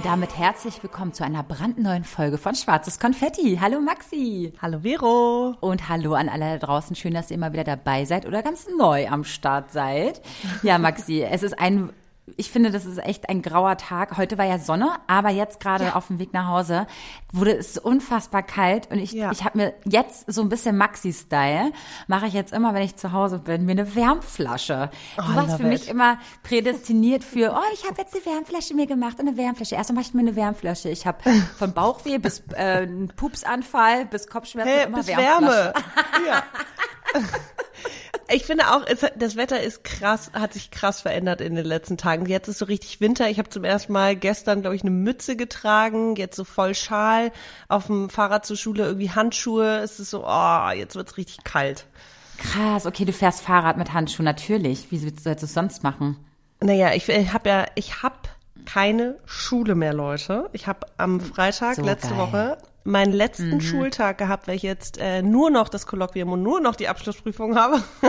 Und damit herzlich willkommen zu einer brandneuen Folge von Schwarzes Konfetti. Hallo Maxi. Hallo Vero. Und hallo an alle da draußen. Schön, dass ihr immer wieder dabei seid oder ganz neu am Start seid. Ja, Maxi, es ist ein ich finde, das ist echt ein grauer Tag. Heute war ja Sonne, aber jetzt gerade ja. auf dem Weg nach Hause wurde es unfassbar kalt und ich, ja. ich habe mir jetzt so ein bisschen Maxi-Style, mache ich jetzt immer, wenn ich zu Hause bin, mir eine Wärmflasche. Du oh, warst für mich immer prädestiniert für, oh, ich habe jetzt eine Wärmflasche mir gemacht und eine Wärmflasche. Erst mache ich mir eine Wärmflasche. Ich habe von Bauchweh bis äh, Pupsanfall bis Kopfschmerzen hey, immer bis Wärme. Ja. Ich finde auch, es, das Wetter ist krass, hat sich krass verändert in den letzten Tagen. Jetzt ist so richtig Winter. Ich habe zum ersten Mal gestern, glaube ich, eine Mütze getragen, jetzt so voll Schal, auf dem Fahrrad zur Schule irgendwie Handschuhe. Es ist so, oh, jetzt wird's richtig kalt. Krass, okay, du fährst Fahrrad mit Handschuhen, natürlich. Wie willst du das sonst machen? Naja, ich, ich habe ja, ich habe keine Schule mehr, Leute. Ich habe am Freitag so letzte geil. Woche meinen letzten mhm. Schultag gehabt, weil ich jetzt äh, nur noch das Kolloquium und nur noch die Abschlussprüfung habe.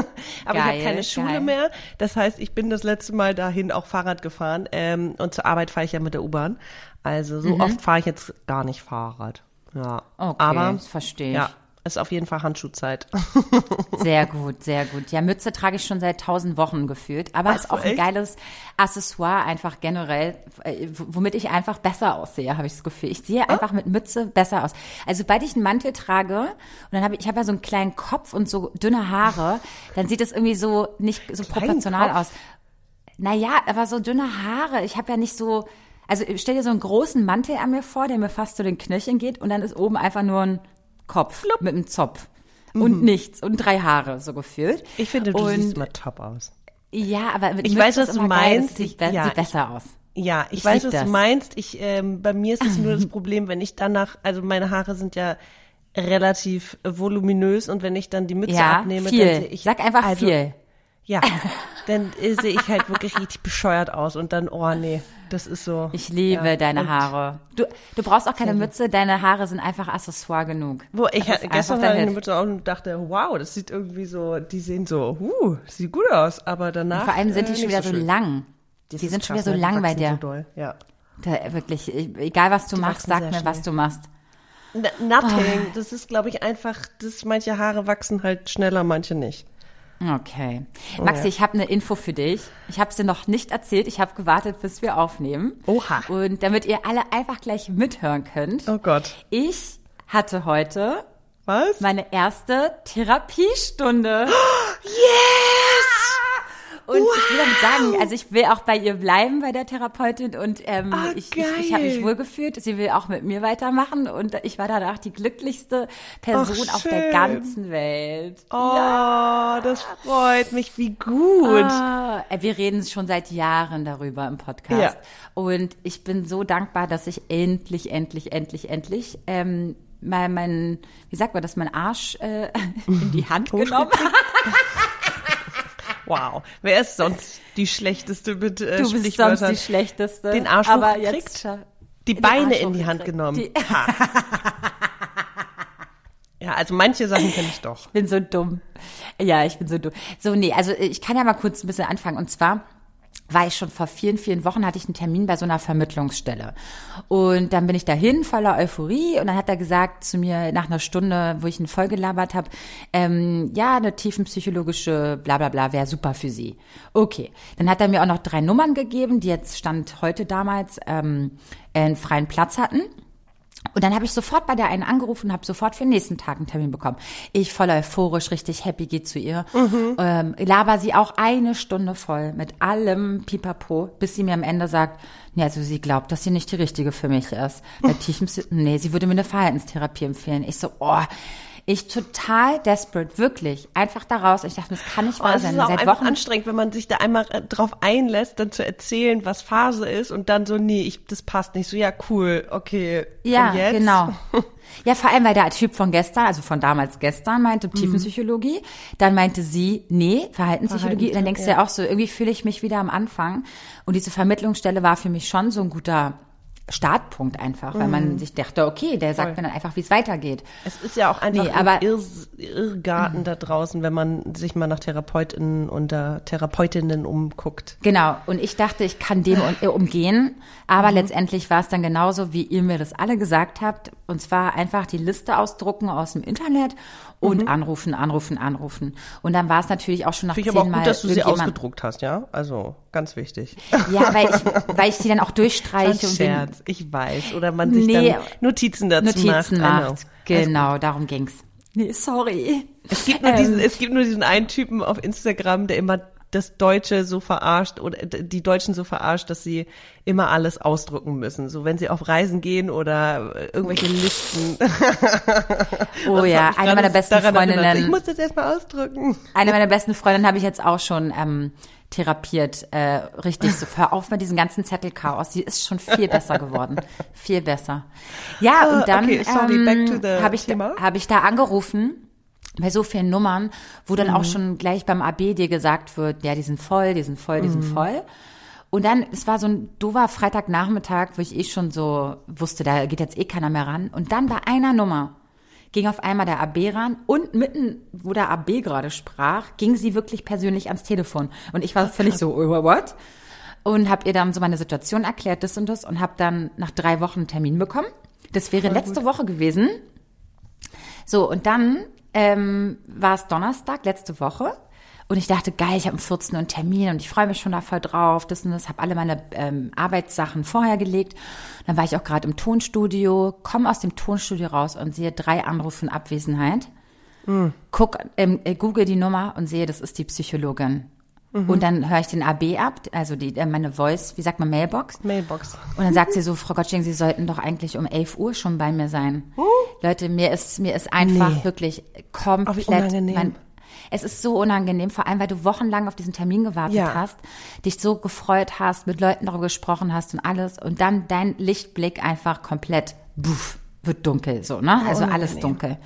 Aber geil, ich habe keine Schule geil. mehr. Das heißt, ich bin das letzte Mal dahin auch Fahrrad gefahren. Ähm, und zur Arbeit fahre ich ja mit der U-Bahn. Also so mhm. oft fahre ich jetzt gar nicht Fahrrad. Ja. Okay, Aber, verstehe ich. Ja, ist auf jeden Fall Handschuhzeit. Sehr gut, sehr gut. Ja, Mütze trage ich schon seit tausend Wochen gefühlt, aber Ach, ist auch ein geiles Accessoire einfach generell, äh, womit ich einfach besser aussehe, habe ich das Gefühl. Ich sehe oh. einfach mit Mütze besser aus. Also sobald ich einen Mantel trage und dann habe ich, ich habe ja so einen kleinen Kopf und so dünne Haare, dann sieht es irgendwie so nicht so Kleinen proportional Kopf? aus. Naja, aber so dünne Haare. Ich habe ja nicht so, also stell dir so einen großen Mantel an mir vor, der mir fast zu den Knöcheln geht und dann ist oben einfach nur ein Kopf Flupp. mit einem Zopf mhm. und nichts und drei Haare so gefühlt. Ich finde, du und, siehst immer top aus. Ja, aber mit ich weiß, was du meinst. Geil, sieht, ja, sieht besser aus. Ja, ich, ich weiß, was das. du meinst. Ich, ähm, bei mir ist es nur das Problem, wenn ich danach, also meine Haare sind ja relativ voluminös und wenn ich dann die Mütze ja, abnehme, viel. dann sehe ich. Sag einfach also, viel. Ja, dann sehe ich halt wirklich richtig bescheuert aus und dann, oh nee, das ist so. Ich liebe ja, deine Haare. Du, du brauchst auch keine Mütze, deine Haare sind einfach Accessoire genug. Wo ich gestern hatte ich eine Mütze auf und dachte, wow, das sieht irgendwie so, die sehen so, uh, sieht gut aus, aber danach. Und vor allem sind die äh, schon wieder so, so lang. Die sind schon wieder so ne? lang bei dir. So doll. Ja. Da, wirklich, egal was du die machst, sag mir, schnell. was du machst. Nothing. Oh. Das ist, glaube ich, einfach, dass manche Haare wachsen halt schneller, manche nicht. Okay. Oh, Maxi, ich habe eine Info für dich. Ich habe sie noch nicht erzählt. Ich habe gewartet, bis wir aufnehmen. Oha. Und damit ihr alle einfach gleich mithören könnt. Oh Gott. Ich hatte heute Was? meine erste Therapiestunde. Yes! Und wow. ich will damit sagen, also ich will auch bei ihr bleiben, bei der Therapeutin. Und ähm, oh, ich, ich, ich habe mich wohlgefühlt. Sie will auch mit mir weitermachen. Und ich war danach die glücklichste Person Ach, auf der ganzen Welt. Oh, ja. das freut mich. Wie gut. Ah, wir reden schon seit Jahren darüber im Podcast. Ja. Und ich bin so dankbar, dass ich endlich, endlich, endlich, endlich ähm, mein, mein, wie sagt man das, mein Arsch äh, in die Hand genommen. Wow. Wer ist sonst die schlechteste mit äh, Du bist sonst die schlechteste. Den Arsch aber jetzt die Beine in die Hand genommen. Die ja, also manche Sachen kenne ich doch. Ich bin so dumm. Ja, ich bin so dumm. So, nee, also ich kann ja mal kurz ein bisschen anfangen. Und zwar war ich schon vor vielen, vielen Wochen, hatte ich einen Termin bei so einer Vermittlungsstelle. Und dann bin ich dahin, voller Euphorie. Und dann hat er gesagt zu mir nach einer Stunde, wo ich ihn voll gelabert habe, ähm, ja, eine tiefenpsychologische bla bla bla wäre super für Sie. Okay. Dann hat er mir auch noch drei Nummern gegeben, die jetzt Stand heute damals ähm, einen freien Platz hatten. Und dann habe ich sofort bei der einen angerufen und habe sofort für den nächsten Tag einen Termin bekommen. Ich voll euphorisch, richtig happy, gehe zu ihr. Mhm. Ähm, laber sie auch eine Stunde voll mit allem Pipapo, bis sie mir am Ende sagt, nee, also sie glaubt, dass sie nicht die richtige für mich ist. Bei tiefem, nee, sie würde mir eine Verhaltenstherapie empfehlen. Ich so, oh, Ich total desperate, wirklich. Einfach daraus. Ich dachte, das kann nicht Oh, wahr es sein. ist auch Seit einfach Wochen. anstrengend, wenn man sich da einmal äh, drauf einlässt, dann zu erzählen, was Phase ist und dann so, nee, ich, das passt nicht. So, ja, cool, okay. Ja, und jetzt? genau. Ja, vor allem, weil der Typ von gestern, also von damals gestern, meinte Mhm. Tiefenpsychologie. Dann meinte sie, nee, Verhaltenspsychologie. Und dann denkst du ja ja. auch so, irgendwie fühle ich mich wieder am Anfang. Und diese Vermittlungsstelle war für mich schon so ein guter Startpunkt einfach, weil Mhm. man sich dachte, okay, der sagt mir dann einfach, wie es weitergeht. Es ist ja auch einfach Nee, ein aber- Irr Irrgarten da draußen, wenn man sich mal nach Therapeutinnen und äh, Therapeutinnen umguckt. Genau, und ich dachte, ich kann dem äh, umgehen, aber Mhm. letztendlich war es dann genauso, wie ihr mir das alle gesagt habt, und zwar einfach die Liste ausdrucken aus dem Internet und anrufen, anrufen, anrufen. Und dann war es natürlich auch schon nach Mhm. Finde ich aber auch zehnmal gut, dass du sie ausgedruckt hast, ja? Also, ganz wichtig. Ja, weil ich, weil ich die dann auch durchstreiche und Scherz, ich weiß. Oder man sich Nee. dann Notizen dazu Notizen macht. Macht. Genau, darum ging's. Nee, sorry. Es gibt, nur diesen, es gibt nur diesen einen Typen auf Instagram, der immer das Deutsche so verarscht oder die Deutschen so verarscht, dass sie immer alles ausdrucken müssen. So wenn sie auf Reisen gehen oder irgendwelche Listen. Oh ja, eine meiner besten. Freundinnen. Ich muss das erstmal ausdrücken. Eine meiner besten Freundinnen habe ich jetzt auch schon ähm, therapiert, äh, richtig so. Hör auf mit diesem ganzen Zettelchaos. Sie ist schon viel besser geworden, viel besser. Ja und dann Ah, okay, sorry, back to ähm, habe ich Thema. habe ich da angerufen bei so vielen Nummern, wo dann Mhm. auch schon gleich beim AB dir gesagt wird, ja, die sind voll, die sind voll, die sind Mhm. voll. Und dann, es war so ein doofer Freitagnachmittag, wo ich eh schon so wusste, da geht jetzt eh keiner mehr ran. Und dann bei einer Nummer ging auf einmal der AB ran und mitten, wo der AB gerade sprach, ging sie wirklich persönlich ans Telefon. Und ich war völlig so, oh, what? Und habe ihr dann so meine Situation erklärt, das und das, und habe dann nach drei Wochen einen Termin bekommen. Das wäre letzte Woche gewesen. So, und dann ähm, war es Donnerstag, letzte Woche. Und ich dachte, geil, ich habe am 14. einen Termin und ich freue mich schon da voll drauf. Das und das, habe alle meine ähm, Arbeitssachen vorher gelegt. Dann war ich auch gerade im Tonstudio, komme aus dem Tonstudio raus und sehe drei Anrufe in Abwesenheit. Guck, ähm, äh, google die Nummer und sehe, das ist die Psychologin. Und dann höre ich den AB ab, also die, äh, meine Voice, wie sagt man, Mailbox. Mailbox. Und dann sagt sie so, Frau Gottsching, Sie sollten doch eigentlich um 11 Uhr schon bei mir sein. Leute, mir ist, mir ist einfach Nee. wirklich komplett, unangenehm. mein, es ist so unangenehm, vor allem, weil du wochenlang auf diesen Termin gewartet Ja. hast, dich so gefreut hast, mit Leuten darüber gesprochen hast und alles und dann dein Lichtblick einfach komplett, buff, wird dunkel, so, ne? Also alles unangenehm. dunkel.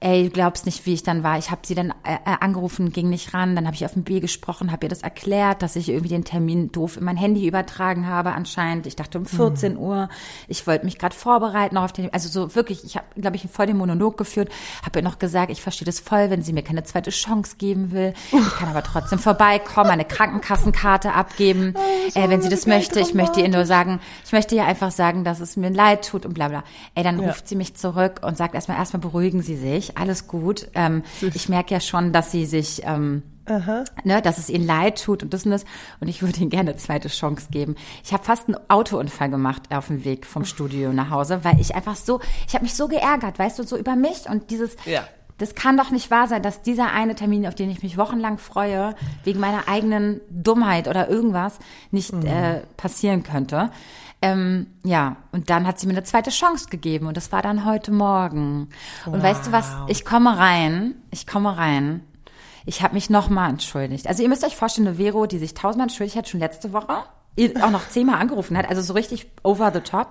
Ey, du glaubst nicht, wie ich dann war. Ich habe sie dann äh, äh, angerufen, ging nicht ran. Dann habe ich auf dem B gesprochen, habe ihr das erklärt, dass ich irgendwie den Termin doof in mein Handy übertragen habe anscheinend. Ich dachte um 14 Uhr. Ich wollte mich gerade vorbereiten auf den, also so wirklich, ich habe, glaube ich, voll den Monolog geführt. Habe ihr noch gesagt, ich verstehe das voll, wenn sie mir keine zweite Chance geben will. Ich kann aber trotzdem vorbeikommen, meine Krankenkassenkarte abgeben, äh, wenn sie das möchte. Ich möchte ihr nur sagen, ich möchte ihr einfach sagen, dass es mir leid tut und bla bla. Ey, dann Ja. ruft sie mich zurück und sagt erstmal, erstmal beruhigen Sie sich, alles gut. Ähm, ich merke ja schon, dass sie sich, ähm, ne, dass es ihnen leid tut und das und das. Und ich würde ihnen gerne eine zweite Chance geben. Ich habe fast einen Autounfall gemacht auf dem Weg vom Studio nach Hause, weil ich einfach so, ich habe mich so geärgert, weißt du, so über mich und dieses, Ja. das kann doch nicht wahr sein, dass dieser eine Termin, auf den ich mich wochenlang freue, wegen meiner eigenen Dummheit oder irgendwas nicht äh, passieren könnte. Ähm, ja, und dann hat sie mir eine zweite Chance gegeben und das war dann heute Morgen. Und weißt du was? Ich komme rein, ich komme rein. Ich habe mich nochmal entschuldigt. Also ihr müsst euch vorstellen, eine Vero, die sich tausendmal entschuldigt hat, schon letzte Woche, auch noch zehnmal angerufen hat, also so richtig over the top.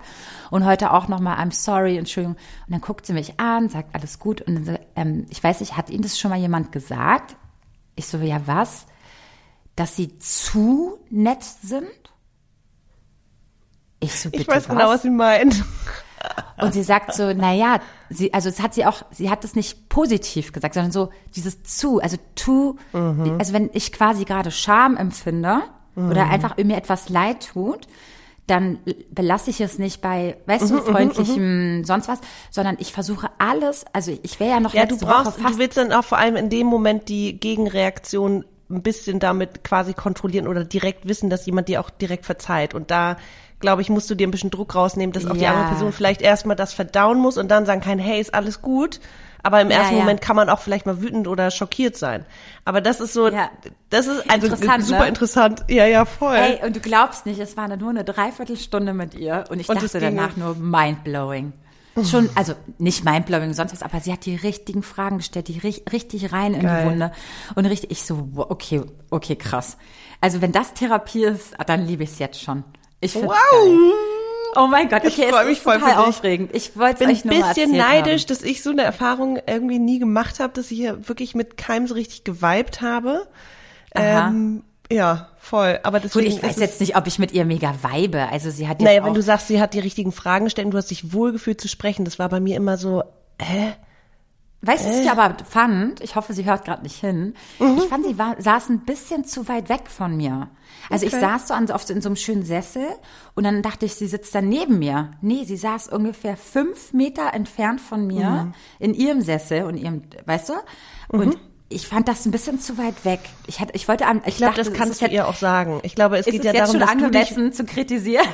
Und heute auch nochmal, I'm sorry, Entschuldigung. Und dann guckt sie mich an, sagt alles gut. Und dann, ähm, ich weiß nicht, hat Ihnen das schon mal jemand gesagt? Ich so, ja was? Dass sie zu nett sind? Ich so, bitte Ich weiß was? genau, was Sie meinen. Und sie sagt so, na ja, sie, also es hat sie auch, sie hat es nicht positiv gesagt, sondern so dieses zu, also to, also wenn ich quasi gerade Scham empfinde oder einfach mir etwas leid tut, dann belasse ich es nicht bei, weißt du, freundlichem sonst was, sondern ich versuche alles, also ich wäre ja noch Ja, du brauchst, du willst dann auch vor allem in dem Moment die Gegenreaktion ein bisschen damit quasi kontrollieren oder direkt wissen, dass jemand dir auch direkt verzeiht. Und da, glaube ich, musst du dir ein bisschen Druck rausnehmen, dass auch die Ja. andere Person vielleicht erstmal das verdauen muss und dann sagen kann, hey, ist alles gut. Aber im Ja, ersten ja. Moment kann man auch vielleicht mal wütend oder schockiert sein. Aber das ist so, Ja. das ist also Interessant, super ne? interessant. Ja, ja, voll. Ey, und du glaubst nicht, es war nur eine Dreiviertelstunde mit ihr und ich Und dachte danach nur mindblowing. schon, also nicht mindblowing, sonst was, aber sie hat die richtigen Fragen gestellt, die ri richtig rein in Geil. die Wunde. Und richtig, ich so, okay, okay, krass. Also wenn das Therapie ist, dann liebe ich es jetzt schon. Ich find's geil. Oh mein Gott, Ich okay, freu es mich ist voll total aufregend. Ich wollte euch ein nur bisschen neidisch, Haben. dass ich so eine Erfahrung irgendwie nie gemacht habe, dass ich hier wirklich mit keinem so richtig geweibt habe. Aha. Ähm, ja, voll. Aber Gut, deswegen ich weiß jetzt nicht, ob ich mit ihr mega weibe. Also sie hat jetzt naja, wenn du sagst, sie hat die richtigen Fragen gestellt und du hast dich wohlgefühlt zu sprechen, das war bei mir immer so, hä? Weißt du, was Äh. ich aber fand? Ich hoffe, sie hört gerade nicht hin. Mhm. Ich fand, sie war, saß ein bisschen zu weit weg von mir. Also ich Okay. saß so an, so- in so einem schönen Sessel und dann dachte ich, sie sitzt dann neben mir. Nee, sie saß ungefähr fünf Meter entfernt von mir Mhm. in ihrem Sessel und ihrem, weißt du? Und ich fand das ein bisschen zu weit weg. Ich hatte, ich wollte ich, Ich glaube, das kannst du jetzt, ihr auch sagen. Ich glaube, es ist geht ja darum, dass du dich angemessen zu kritisieren.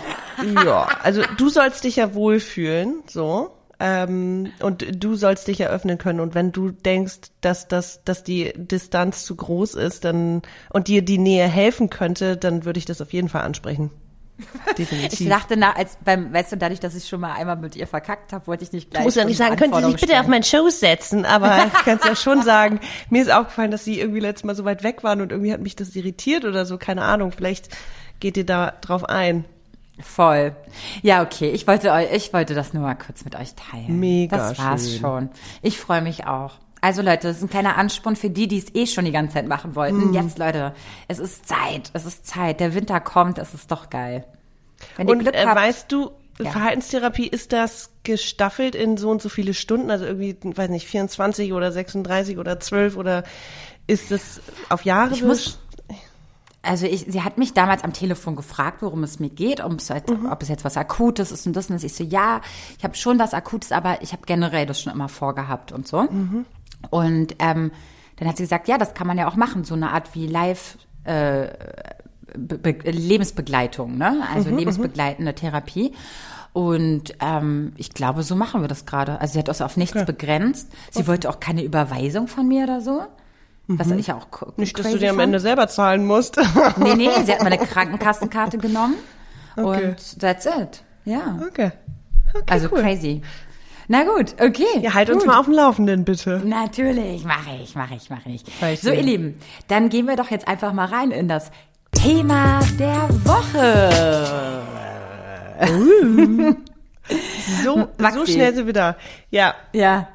Ja, also du sollst dich ja wohlfühlen, so. Ähm, und du sollst dich ja öffnen können. Und wenn du denkst, dass, dass, dass die Distanz zu groß ist, dann und dir die Nähe helfen könnte, dann würde ich das auf jeden Fall ansprechen. Definitiv. Ich dachte, na, als beim, weißt du, dadurch, dass ich schon mal einmal mit ihr verkackt habe, wollte ich nicht gleich. ich muss ja nicht sagen, können Sie sich bitte auf stellen. mein Show setzen, aber ich kann es ja schon sagen. Mir ist aufgefallen, dass Sie irgendwie letztes Mal so weit weg waren und irgendwie hat mich das irritiert oder so, keine Ahnung. Vielleicht geht ihr da drauf ein. Voll. Ja, okay. Ich wollte euch, ich wollte das nur mal kurz mit euch teilen. Mega Das war's schön. schon. Ich freue mich auch. Also Leute, das ist ein kleiner Ansporn für die, die es eh schon die ganze Zeit machen wollten. Mhm. Jetzt, Leute, es ist Zeit. Es ist Zeit. Der Winter kommt. Es ist doch geil. Wenn Und Glück äh, habt, weißt du, Ja. Verhaltenstherapie, ist das gestaffelt in so und so viele Stunden? Also irgendwie, weiß nicht, 24 oder 36 oder 12 oder ist das auf Jahre? Ich muss- Also ich, sie hat mich damals am Telefon gefragt, worum es mir geht, ob es, jetzt, Mhm. ob es jetzt was Akutes ist und das und das. Ich so, ja, ich habe schon was Akutes, aber ich habe generell das schon immer vorgehabt und so. Mhm. Und ähm, dann hat sie gesagt, ja, das kann man ja auch machen, so eine Art wie Live äh, Be Be Lebensbegleitung, ne? Also Mhm, lebensbegleitende Therapie. Und ähm, ich glaube, so machen wir das gerade. Also sie hat das auf nichts begrenzt. Sie wollte auch keine Überweisung von mir oder so. Was ich auch Mhm. Nicht, dass du dir am. Ende selber zahlen musst. Nee, nee, sie hat meine Krankenkassenkarte genommen. Okay. Und that's it. Ja. Okay. okay Also cool. crazy. Na gut, okay. Ja, halt uns gut. mal auf dem Laufenden, bitte. Natürlich, mache ich, mache ich, mache ich. So, ihr Lieben, dann gehen wir doch jetzt einfach mal rein in das Thema der Woche. So, so Maxi. schnell sind wir da. Ja. Ja.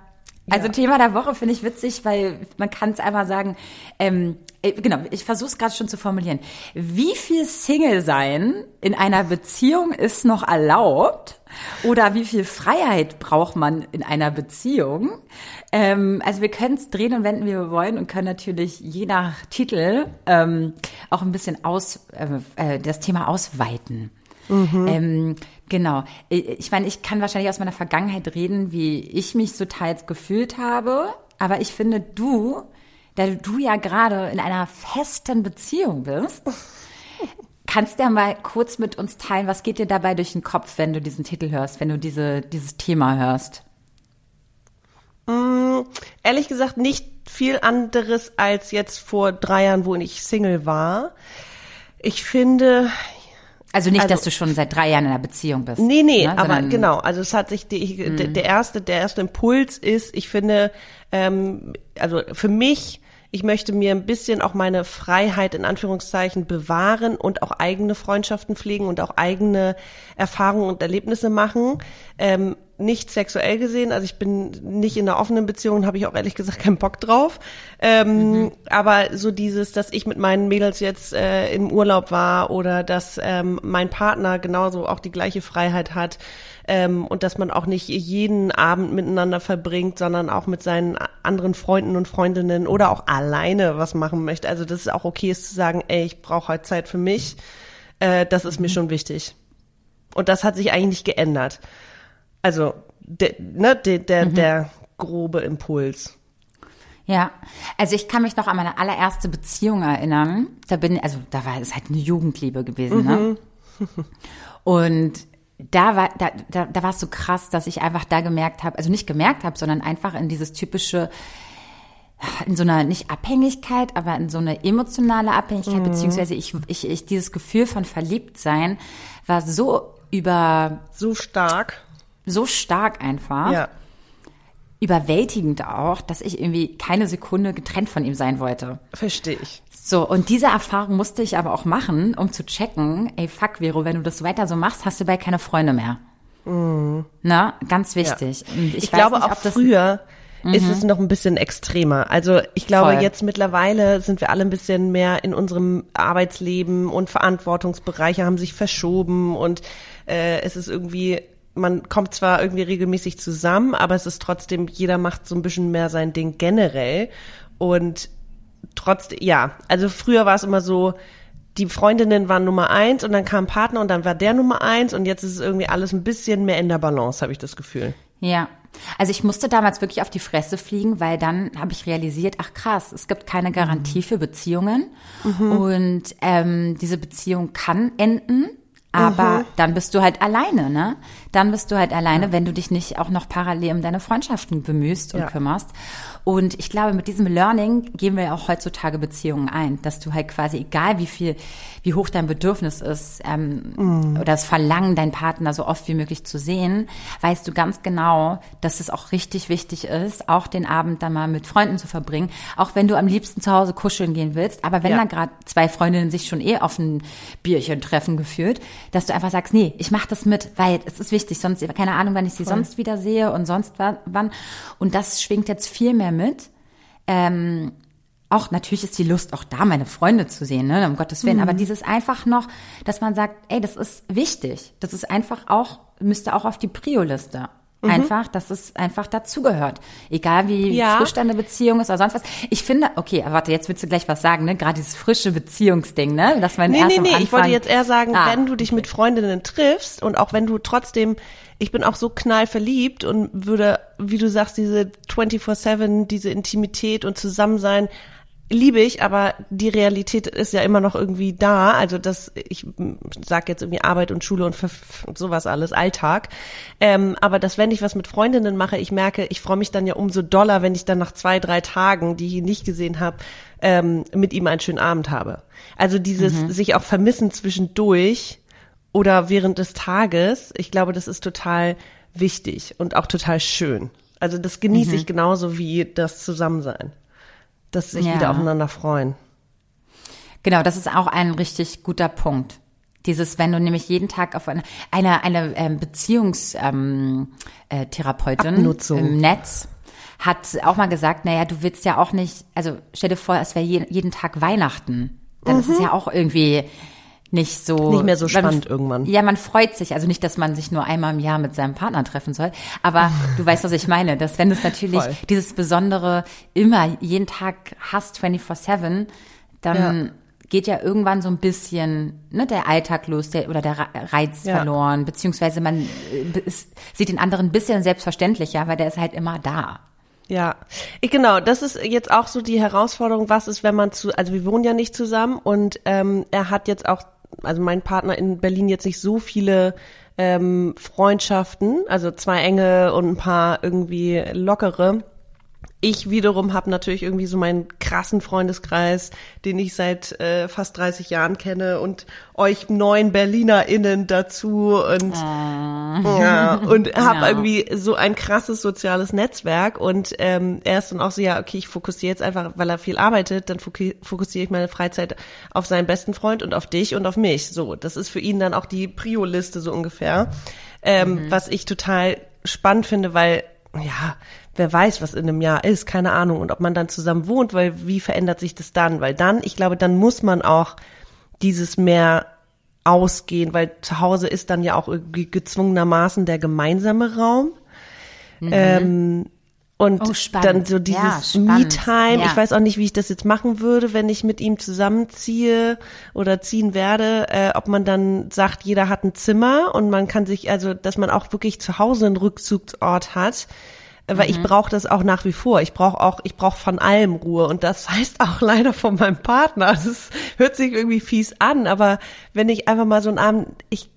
Also. Thema der Woche finde ich witzig, weil man kann es einmal sagen, ähm, äh, genau, ich versuche es gerade schon zu formulieren. Wie viel Single sein in einer Beziehung ist noch erlaubt? Oder wie viel Freiheit braucht man in einer Beziehung? Ähm, also wir können es drehen und wenden, wie wir wollen und können natürlich je nach Titel ähm, auch ein bisschen aus, äh, äh, das Thema ausweiten. Ähm, genau. Ich meine, ich kann wahrscheinlich aus meiner Vergangenheit reden, wie ich mich so teils gefühlt habe. Aber ich finde, du, da du ja gerade in einer festen Beziehung bist, kannst du ja mal kurz mit uns teilen, was geht dir dabei durch den Kopf, wenn du diesen Titel hörst, wenn du diese, dieses Thema hörst? Ehrlich gesagt, nicht viel anderes als jetzt vor drei Jahren, wo ich Single war. Ich finde, Also nicht, Also- dass du schon seit drei Jahren in einer Beziehung bist. Nee, nee, ne, aber genau, also es hat sich, die, der, der erste, der erste Impuls ist, ich finde, ähm, also für mich, ich möchte mir ein bisschen auch meine Freiheit in Anführungszeichen bewahren und auch eigene Freundschaften pflegen und auch eigene Erfahrungen und Erlebnisse machen. Ähm, nicht sexuell gesehen, also ich bin nicht in einer offenen Beziehung, habe ich auch ehrlich gesagt keinen Bock drauf. Ähm, Aber so dieses, dass ich mit meinen Mädels jetzt äh, im Urlaub war oder dass ähm, mein Partner genauso auch die gleiche Freiheit hat ähm, und dass man auch nicht jeden Abend miteinander verbringt, sondern auch mit seinen anderen Freunden und Freundinnen oder auch alleine was machen möchte. Also dass es auch okay ist zu sagen, ey, ich brauche halt Zeit für mich. Äh, das ist mir schon wichtig. Und das hat sich eigentlich nicht geändert. Also de, ne, de, der, der grobe Impuls. Ja, also ich kann mich noch an meine allererste Beziehung erinnern. Da bin, also da war es halt eine Jugendliebe gewesen, ne? Und da war, da, da, da war es so krass, dass ich einfach da gemerkt habe, also nicht gemerkt habe, sondern einfach in dieses typische, in so einer nicht Abhängigkeit, aber in so eine emotionale Abhängigkeit, beziehungsweise ich, ich, ich, dieses Gefühl von Verliebtsein war so über So stark. So stark einfach. Ja. Überwältigend auch, dass ich irgendwie keine Sekunde getrennt von ihm sein wollte. Verstehe ich. So, und diese Erfahrung musste ich aber auch machen, um zu checken, ey, fuck, Vero, wenn du das weiter so machst, hast du bald keine Freunde mehr. Mhm. Na, ganz wichtig. Ja. Ich, ich glaube nicht, auch früher mhm. ist es noch ein bisschen extremer. Also ich glaube, Voll. jetzt mittlerweile sind wir alle ein bisschen mehr in unserem Arbeitsleben und Verantwortungsbereiche haben sich verschoben und äh, es ist irgendwie man kommt zwar irgendwie regelmäßig zusammen, aber es ist trotzdem, jeder macht so ein bisschen mehr sein Ding generell. Und trotzdem, ja, also früher war es immer so, die Freundinnen waren Nummer eins und dann kam ein Partner und dann war der Nummer eins und jetzt ist es irgendwie alles ein bisschen mehr in der Balance, habe ich das Gefühl. Ja. Also ich musste damals wirklich auf die Fresse fliegen, weil dann habe ich realisiert, ach krass, es gibt keine Garantie für Beziehungen mhm. und ähm, diese Beziehung kann enden aber mhm. dann bist du halt alleine, ne? Dann bist du halt alleine, ja. wenn du dich nicht auch noch parallel um deine Freundschaften bemühst und ja. kümmerst. Und ich glaube, mit diesem Learning gehen wir ja auch heutzutage Beziehungen ein, dass du halt quasi, egal wie viel, wie hoch dein Bedürfnis ist ähm, mm. oder das Verlangen, deinen Partner so oft wie möglich zu sehen, weißt du ganz genau, dass es auch richtig wichtig ist, auch den Abend dann mal mit Freunden zu verbringen, auch wenn du am liebsten zu Hause kuscheln gehen willst. Aber wenn ja. da gerade zwei Freundinnen sich schon eh auf ein Bierchen treffen geführt, dass du einfach sagst, nee, ich mach das mit, weil es ist wichtig, sonst keine Ahnung, wann ich sie Voll. sonst wieder sehe und sonst wann. Und das schwingt jetzt viel mehr mit. Ähm, auch natürlich ist die Lust auch da, meine Freunde zu sehen, ne, um Gottes Willen. Mhm. Aber dieses einfach noch, dass man sagt, ey, das ist wichtig. Das ist einfach auch, müsste auch auf die Prio-Liste. Mhm. Einfach, dass es einfach dazugehört. Egal wie ja. frisch deine Beziehung ist oder sonst was. Ich finde, okay, warte, jetzt willst du gleich was sagen, ne? Gerade dieses frische Beziehungsding, ne? Dass man nee, erst nee, nee, Anfang, ich wollte jetzt eher sagen, ah, wenn du dich mit Freundinnen triffst und auch wenn du trotzdem ich bin auch so knallverliebt und würde, wie du sagst, diese 24-7, diese Intimität und Zusammensein liebe ich, aber die Realität ist ja immer noch irgendwie da. Also das, ich sag jetzt irgendwie Arbeit und Schule und, und sowas alles, Alltag. Ähm, aber dass wenn ich was mit Freundinnen mache, ich merke, ich freue mich dann ja umso doller, wenn ich dann nach zwei, drei Tagen, die ich ihn nicht gesehen habe, ähm, mit ihm einen schönen Abend habe. Also dieses mhm. sich auch vermissen zwischendurch oder während des Tages, ich glaube, das ist total wichtig und auch total schön. Also das genieße mhm. ich genauso wie das Zusammensein. Dass sich ja. wieder aufeinander freuen. Genau, das ist auch ein richtig guter Punkt. Dieses, wenn du nämlich jeden Tag auf eine, eine, eine ähm, Beziehungstherapeutin ähm, äh, im Netz hat auch mal gesagt, naja, du willst ja auch nicht, also stell dir vor, es wäre je, jeden Tag Weihnachten. Dann mhm. ist es mhm. ja auch irgendwie nicht so. Nicht mehr so spannend man, irgendwann. Ja, man freut sich. Also nicht, dass man sich nur einmal im Jahr mit seinem Partner treffen soll. Aber du weißt, was ich meine. Dass wenn du es natürlich Voll. dieses Besondere immer jeden Tag hast, 24-7, dann ja. geht ja irgendwann so ein bisschen ne, der Alltag los der, oder der Reiz ja. verloren. Beziehungsweise man äh, ist, sieht den anderen ein bisschen selbstverständlicher, weil der ist halt immer da. Ja, ich, genau, das ist jetzt auch so die Herausforderung, was ist, wenn man zu, also wir wohnen ja nicht zusammen und ähm, er hat jetzt auch also mein Partner in Berlin jetzt nicht so viele ähm, Freundschaften, also zwei enge und ein paar irgendwie lockere. Ich wiederum habe natürlich irgendwie so meinen krassen Freundeskreis, den ich seit äh, fast 30 Jahren kenne und euch neun BerlinerInnen dazu und oh. ja, und habe ja. irgendwie so ein krasses soziales Netzwerk und ähm, er ist dann auch so, ja, okay, ich fokussiere jetzt einfach, weil er viel arbeitet, dann fokussiere ich meine Freizeit auf seinen besten Freund und auf dich und auf mich. So, das ist für ihn dann auch die Prio-Liste so ungefähr, ähm, mhm. was ich total spannend finde, weil ja, wer weiß, was in einem Jahr ist, keine Ahnung. Und ob man dann zusammen wohnt, weil wie verändert sich das dann? Weil dann, ich glaube, dann muss man auch dieses mehr ausgehen, weil zu Hause ist dann ja auch irgendwie gezwungenermaßen der gemeinsame Raum. Mhm. Ähm, und oh, dann so dieses ja, Me-Time. Ja. Ich weiß auch nicht, wie ich das jetzt machen würde, wenn ich mit ihm zusammenziehe oder ziehen werde, äh, ob man dann sagt, jeder hat ein Zimmer und man kann sich, also dass man auch wirklich zu Hause einen Rückzugsort hat weil mhm. ich brauche das auch nach wie vor. Ich brauche auch, ich brauche von allem Ruhe und das heißt auch leider von meinem Partner. Das hört sich irgendwie fies an, aber wenn ich einfach mal so einen Abend, ich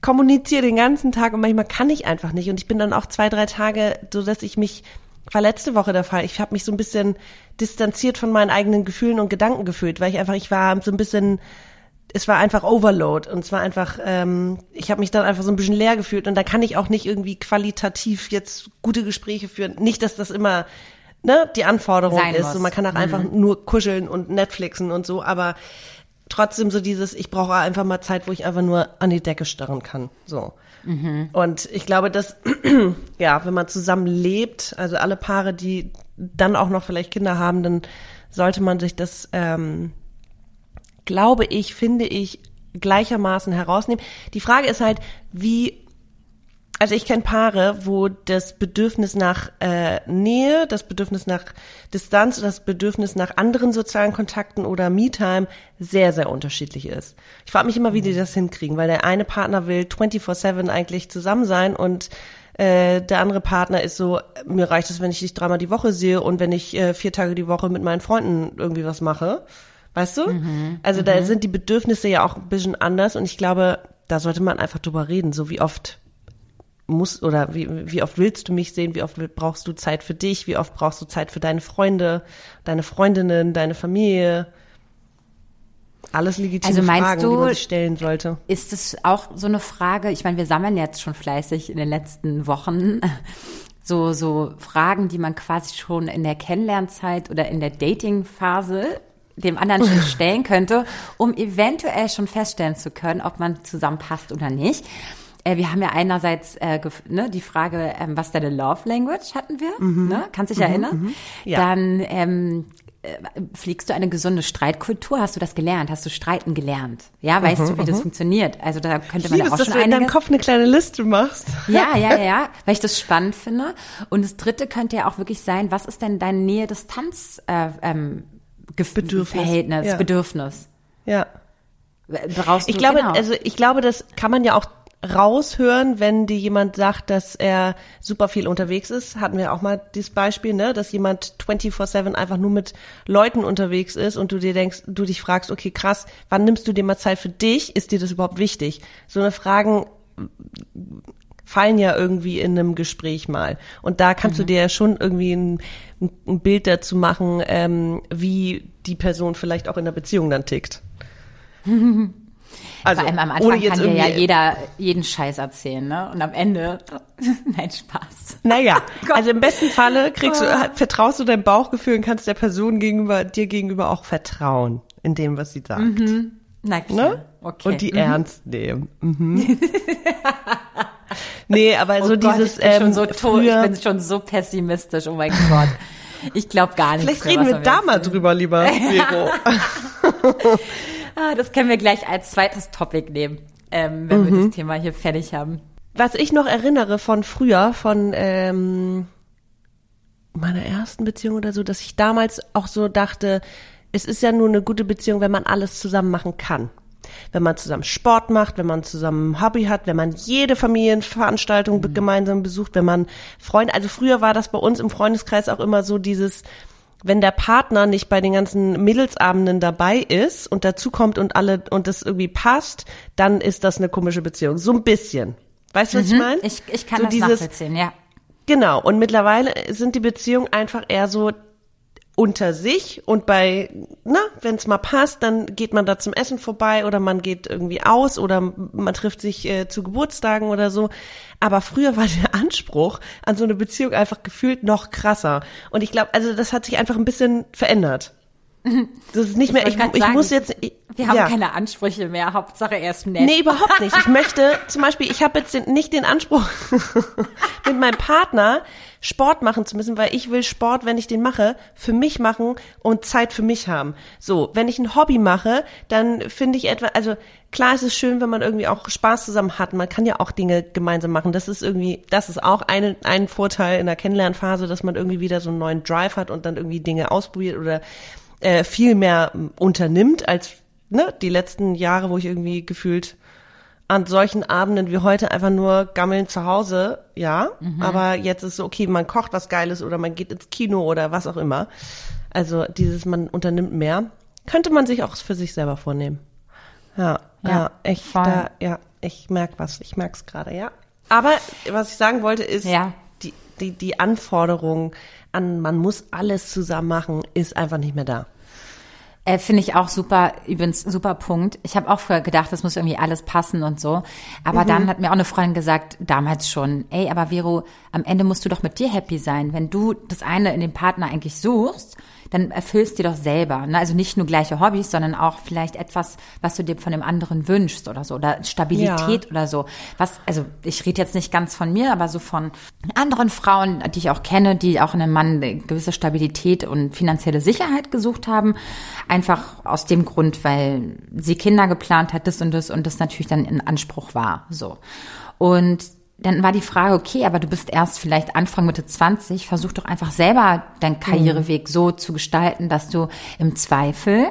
kommuniziere den ganzen Tag und manchmal kann ich einfach nicht und ich bin dann auch zwei, drei Tage, so dass ich mich war letzte Woche der Fall. Ich habe mich so ein bisschen distanziert von meinen eigenen Gefühlen und Gedanken gefühlt, weil ich einfach, ich war so ein bisschen es war einfach Overload und es war einfach, ähm, ich habe mich dann einfach so ein bisschen leer gefühlt und da kann ich auch nicht irgendwie qualitativ jetzt gute Gespräche führen. Nicht, dass das immer ne, die Anforderung Sein ist. muss. So, man kann auch einfach nur kuscheln und Netflixen und so, aber trotzdem so dieses, ich brauche einfach mal Zeit, wo ich einfach nur an die Decke starren kann. So. Und ich glaube, dass, ja, wenn man zusammen lebt, also alle Paare, die dann auch noch vielleicht Kinder haben, dann sollte man sich das, ähm, glaube ich, finde ich, gleichermaßen herausnehmen. Die Frage ist halt, wie also ich kenne Paare, wo das Bedürfnis nach äh, Nähe, das Bedürfnis nach Distanz, das Bedürfnis nach anderen sozialen Kontakten oder Me-Time sehr, sehr unterschiedlich ist. Ich frage mich immer, wie die das hinkriegen, weil der eine Partner will 24-7 eigentlich zusammen sein und äh, der andere Partner ist so, mir reicht es, wenn ich dich dreimal die Woche sehe und wenn ich äh, vier Tage die Woche mit meinen Freunden irgendwie was mache. Weißt du? also da sind die Bedürfnisse ja auch ein bisschen anders und ich glaube, da sollte man einfach drüber reden, so wie oft muss oder wie, wie oft willst du mich sehen, wie oft brauchst du Zeit für dich, wie oft brauchst du Zeit für deine Freunde, deine Freundinnen, deine Familie. Alles legitime Also meinst Fragen, die du- man sich stellen sollte. Ist es auch so eine Frage, ich meine, wir sammeln jetzt schon fleißig in den letzten Wochen so, so Fragen, die man quasi schon in der Kennenlernzeit oder in der Datingphase dem anderen schon stellen könnte, um eventuell schon feststellen zu können, ob man zusammenpasst oder nicht. Äh, wir haben ja einerseits äh, ne, die Frage, ähm, was deine Love Language hatten wir, ne? kannst dich erinnern? Ja. Dann ähm, äh, pflegst du eine gesunde Streitkultur? Hast du das gelernt? Hast du Streiten gelernt? Ja, weißt du, wie das funktioniert? Also da könnte Ich man liebe ja es, auch dass schon du in deinem. Kopf eine kleine Liste machst. Ja, ja, ja, ja, weil ich das spannend finde. Und das Dritte könnte ja auch wirklich sein, was ist denn dein Nähe-Distanz äh, ähm, Gef- Bedürfnis, Verhältnis, ja. Bedürfnis? Ja. Brauchst du, Ich glaube, genau. also ich glaube, das kann man ja auch raushören, wenn dir jemand sagt, dass er super viel unterwegs ist. Hatten wir auch mal dieses Beispiel, ne, dass jemand 24/7 einfach nur mit Leuten unterwegs ist und du dir denkst, du dich fragst, okay, krass, wann nimmst du dir mal Zeit für dich? Ist dir das überhaupt wichtig? So eine Fragen fallen ja irgendwie in einem Gespräch mal. Und da kannst Mhm. du dir ja schon irgendwie ein, ein Bild dazu machen, ähm, wie die Person vielleicht auch in der Beziehung dann tickt. Also, Vor allem am Anfang jetzt kann dir ja jeder jeden Scheiß erzählen, ne? Und am Ende, nein, Spaß. Naja, also im besten Falle kriegst du, vertraust du deinem Bauchgefühl und kannst der Person gegenüber, dir gegenüber auch vertrauen in dem, was sie sagt. Na klar. Ne? Okay. Und die ernst nehmen. Mhm. Nee, aber Oh so Gott, dieses ich bin schon ähm, so tot, früher, ich bin schon so pessimistisch, oh mein Gott. Ich glaube gar nicht. Vielleicht reden wir da mal drüber, lieber Vero. Ah, das können wir gleich als zweites Topic nehmen, ähm, wenn Mhm. wir das Thema hier fertig haben. Was ich noch erinnere von früher, von ähm, meiner ersten Beziehung oder so, dass ich damals auch so dachte, es ist ja nur eine gute Beziehung, wenn man alles zusammen machen kann. Wenn man zusammen Sport macht, wenn man zusammen ein Hobby hat, wenn man jede Familienveranstaltung be- gemeinsam besucht, wenn man Freunde, also früher war das bei uns im Freundeskreis auch immer so dieses, wenn der Partner nicht bei den ganzen Mädelsabenden dabei ist und dazu kommt und alle und das irgendwie passt, dann ist das eine komische Beziehung. So ein bisschen. Weißt du, was ich meine? Ich, ich kann so das dieses, nachvollziehen, ja. Genau. Und mittlerweile sind die Beziehungen einfach eher so unter sich und bei, na, wenn es mal passt, dann geht man da zum Essen vorbei oder man geht irgendwie aus oder man trifft sich äh, zu Geburtstagen oder so. Aber früher war der Anspruch an so eine Beziehung einfach gefühlt noch krasser. Und ich glaube, also das hat sich einfach ein bisschen verändert. Das ist nicht mehr, ich, ich sagen, muss jetzt, ich, Wir haben ja. keine Ansprüche mehr, Hauptsache er ist nett. Nee, überhaupt nicht. Ich möchte zum Beispiel, ich habe jetzt den, nicht den Anspruch, mit meinem Partner Sport machen zu müssen, weil ich will Sport, wenn ich den mache, für mich machen und Zeit für mich haben. So, wenn ich ein Hobby mache, dann finde ich etwa, also klar ist es schön, wenn man irgendwie auch Spaß zusammen hat. Man kann ja auch Dinge gemeinsam machen. Das ist irgendwie, das ist auch eine, ein Vorteil in der Kennenlernphase, dass man irgendwie wieder so einen neuen Drive hat und dann irgendwie Dinge ausprobiert oder äh, viel mehr unternimmt als ne, die letzten Jahre, wo ich irgendwie gefühlt an solchen Abenden wie heute einfach nur gammeln zu Hause, ja. Aber jetzt ist so, okay, man kocht was Geiles oder man geht ins Kino oder was auch immer. Also dieses, man unternimmt mehr, könnte man sich auch für sich selber vornehmen. Ja, ja, Ja, ich, voll. da, ja, ich merk was, ich merk's gerade, ja. Aber was ich sagen wollte ist, Ja. die, die, die Anforderung an, man muss alles zusammen machen, ist einfach nicht mehr da. Äh, Finde ich auch super, übrigens super Punkt. Ich habe auch früher gedacht, das muss irgendwie alles passen und so. Aber mhm. dann hat mir auch eine Freundin gesagt, damals schon, ey, aber Vero, am Ende musst du doch mit dir happy sein. Wenn du das eine in dem Partner eigentlich suchst, dann erfüllst du dir doch selber. Ne? Also nicht nur gleiche Hobbys, sondern auch vielleicht etwas, was du dir von dem anderen wünschst oder so. Oder Stabilität ja. oder so. Was, also ich rede jetzt nicht ganz von mir, aber so von anderen Frauen, die ich auch kenne, die auch in einem Mann gewisse Stabilität und finanzielle Sicherheit gesucht haben. Einfach aus dem Grund, weil sie Kinder geplant hat, das und das und das natürlich dann in Anspruch war. So. Und dann war die Frage, okay, aber du bist erst vielleicht Anfang Mitte 20, versuch doch einfach selber deinen Karriereweg so zu gestalten, dass du im Zweifel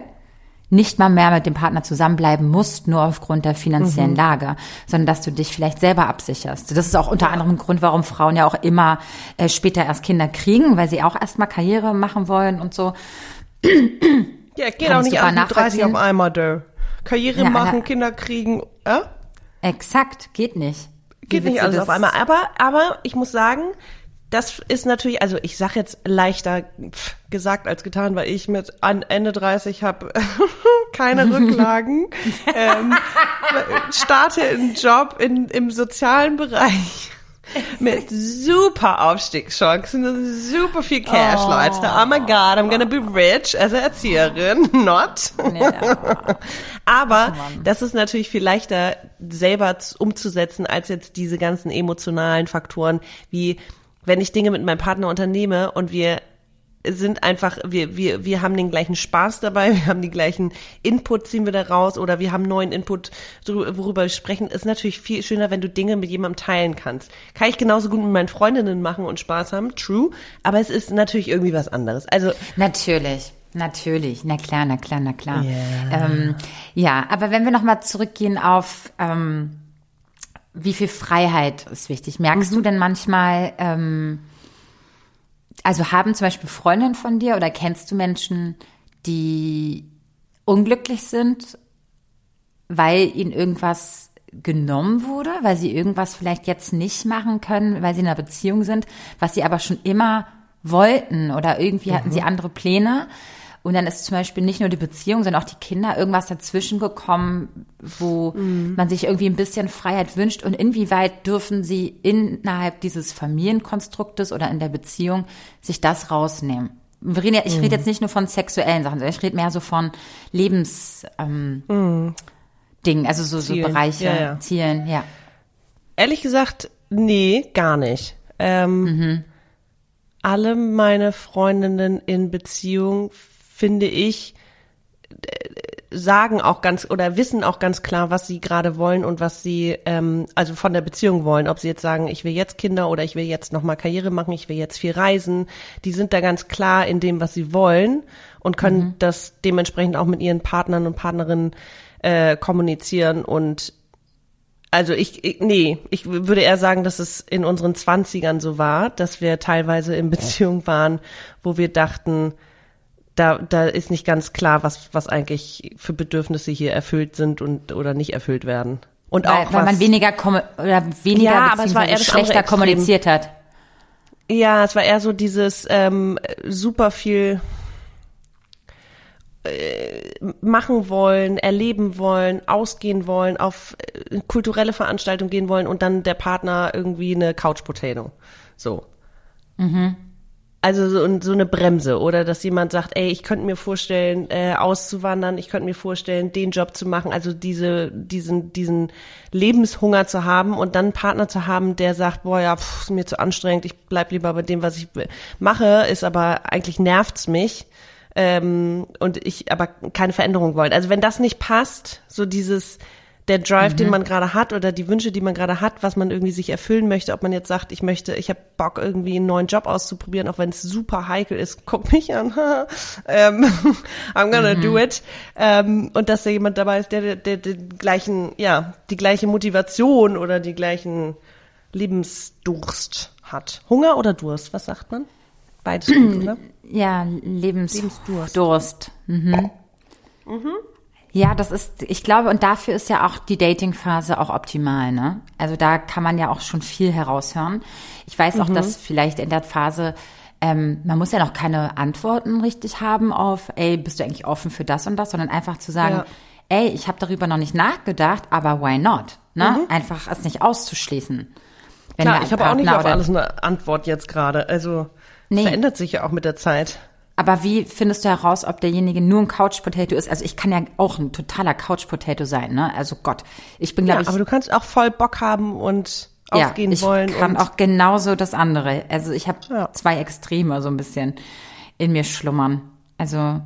nicht mal mehr mit dem Partner zusammenbleiben musst, nur aufgrund der finanziellen mhm. Lage, sondern dass du dich vielleicht selber absicherst. Das ist auch unter anderem ein Grund, warum Frauen ja auch immer äh, später erst Kinder kriegen, weil sie auch erstmal Karriere machen wollen und so. Ja, geht Kannst auch nicht an 30 auf einmal. Karriere ja, machen, Kinder kriegen, äh? Exakt, geht nicht geht nicht alles auf einmal. Aber, aber ich muss sagen, das ist natürlich, also ich sag jetzt leichter gesagt als getan, weil ich mit an Ende 30 habe keine Rücklagen, ähm, starte einen Job in, im sozialen Bereich mit super Aufstiegschancen, super viel Cash, oh. Leute. Oh my God, I'm gonna be rich as a Erzieherin, not. Aber das ist natürlich viel leichter selber umzusetzen als jetzt diese ganzen emotionalen Faktoren wie wenn ich Dinge mit meinem Partner unternehme und wir sind einfach, wir, wir, wir haben den gleichen Spaß dabei, wir haben die gleichen Input, ziehen wir da raus oder wir haben neuen Input, worüber wir sprechen. Ist natürlich viel schöner, wenn du Dinge mit jemandem teilen kannst. Kann ich genauso gut mit meinen Freundinnen machen und Spaß haben, true, aber es ist natürlich irgendwie was anderes. Also Natürlich. Natürlich, na klar, na klar, na klar. Yeah. Ähm, ja, aber wenn wir nochmal zurückgehen auf ähm, wie viel Freiheit ist wichtig. Merkst mhm. du denn manchmal, ähm, also haben zum Beispiel Freundinnen von dir oder kennst du Menschen, die unglücklich sind, weil ihnen irgendwas genommen wurde, weil sie irgendwas vielleicht jetzt nicht machen können, weil sie in einer Beziehung sind, was sie aber schon immer wollten oder irgendwie mhm. hatten sie andere Pläne und dann ist zum Beispiel nicht nur die Beziehung, sondern auch die Kinder irgendwas dazwischen gekommen, wo mhm. man sich irgendwie ein bisschen Freiheit wünscht. Und inwieweit dürfen sie innerhalb dieses Familienkonstruktes oder in der Beziehung sich das rausnehmen? Wir reden ja, ich mhm. rede jetzt nicht nur von sexuellen Sachen, sondern ich rede mehr so von Lebens ähm, mhm. Dingen, also so, so Bereiche, ja, ja. Zielen, ja. Ehrlich gesagt, nee, gar nicht. Ähm, mhm. Alle meine Freundinnen in Beziehung finde ich, sagen auch ganz oder wissen auch ganz klar, was sie gerade wollen und was sie ähm, also von der Beziehung wollen. Ob sie jetzt sagen, ich will jetzt Kinder oder ich will jetzt noch mal Karriere machen, ich will jetzt viel reisen. Die sind da ganz klar in dem, was sie wollen und können mhm. das dementsprechend auch mit ihren Partnern und Partnerinnen äh, kommunizieren und also ich, ich, nee, ich würde eher sagen, dass es in unseren Zwanzigern so war, dass wir teilweise in Beziehung waren, wo wir dachten, da, da ist nicht ganz klar, was, was eigentlich für Bedürfnisse hier erfüllt sind und oder nicht erfüllt werden. Und weil, auch weil man weniger oder weniger ja, aber es war eher schlechter kommuniziert hat. Ja, es war eher so dieses ähm, super viel äh, machen wollen, erleben wollen, ausgehen wollen, auf äh, kulturelle Veranstaltungen gehen wollen und dann der Partner irgendwie eine Couch Potato. So. Mhm. Also so, so eine Bremse oder dass jemand sagt, ey, ich könnte mir vorstellen, äh, auszuwandern, ich könnte mir vorstellen, den Job zu machen, also diese, diesen, diesen Lebenshunger zu haben und dann einen Partner zu haben, der sagt, boah, ja, pff, ist mir zu anstrengend, ich bleib lieber bei dem, was ich mache, ist aber eigentlich nervt's mich ähm, und ich aber keine Veränderung wollte. Also wenn das nicht passt, so dieses der Drive, mhm. den man gerade hat oder die Wünsche, die man gerade hat, was man irgendwie sich erfüllen möchte, ob man jetzt sagt, ich möchte, ich habe Bock irgendwie einen neuen Job auszuprobieren, auch wenn es super heikel ist, guck mich an, ähm, I'm gonna mhm. do it. Ähm, und dass da jemand dabei ist, der, der, der den gleichen, ja, die gleiche Motivation oder die gleichen Lebensdurst hat. Hunger oder Durst, was sagt man? Beides gut, oder? Ja, Lebens Lebensdurst. Durst. Mhm. Mhm. Ja, das ist, ich glaube, und dafür ist ja auch die Dating-Phase auch optimal, ne? Also da kann man ja auch schon viel heraushören. Ich weiß auch, mhm. dass vielleicht in der Phase ähm, man muss ja noch keine Antworten richtig haben auf, ey, bist du eigentlich offen für das und das, sondern einfach zu sagen, Ja. ey, ich habe darüber noch nicht nachgedacht, aber why not? Ne? Mhm. Einfach es nicht auszuschließen. Wenn Klar, ich habe auch nicht auf alles eine Antwort jetzt gerade. Also Nee. verändert sich ja auch mit der Zeit. Aber wie findest du heraus, ob derjenige nur ein Couch Potato ist? Also ich kann ja auch ein totaler Couch Potato sein, ne? Also Gott, ich bin Ja, glaube ich aber du kannst auch voll Bock haben und ja, aufgehen ich wollen. kann und auch genauso das andere. Also ich habe Ja. zwei Extreme so ein bisschen in mir schlummern. Also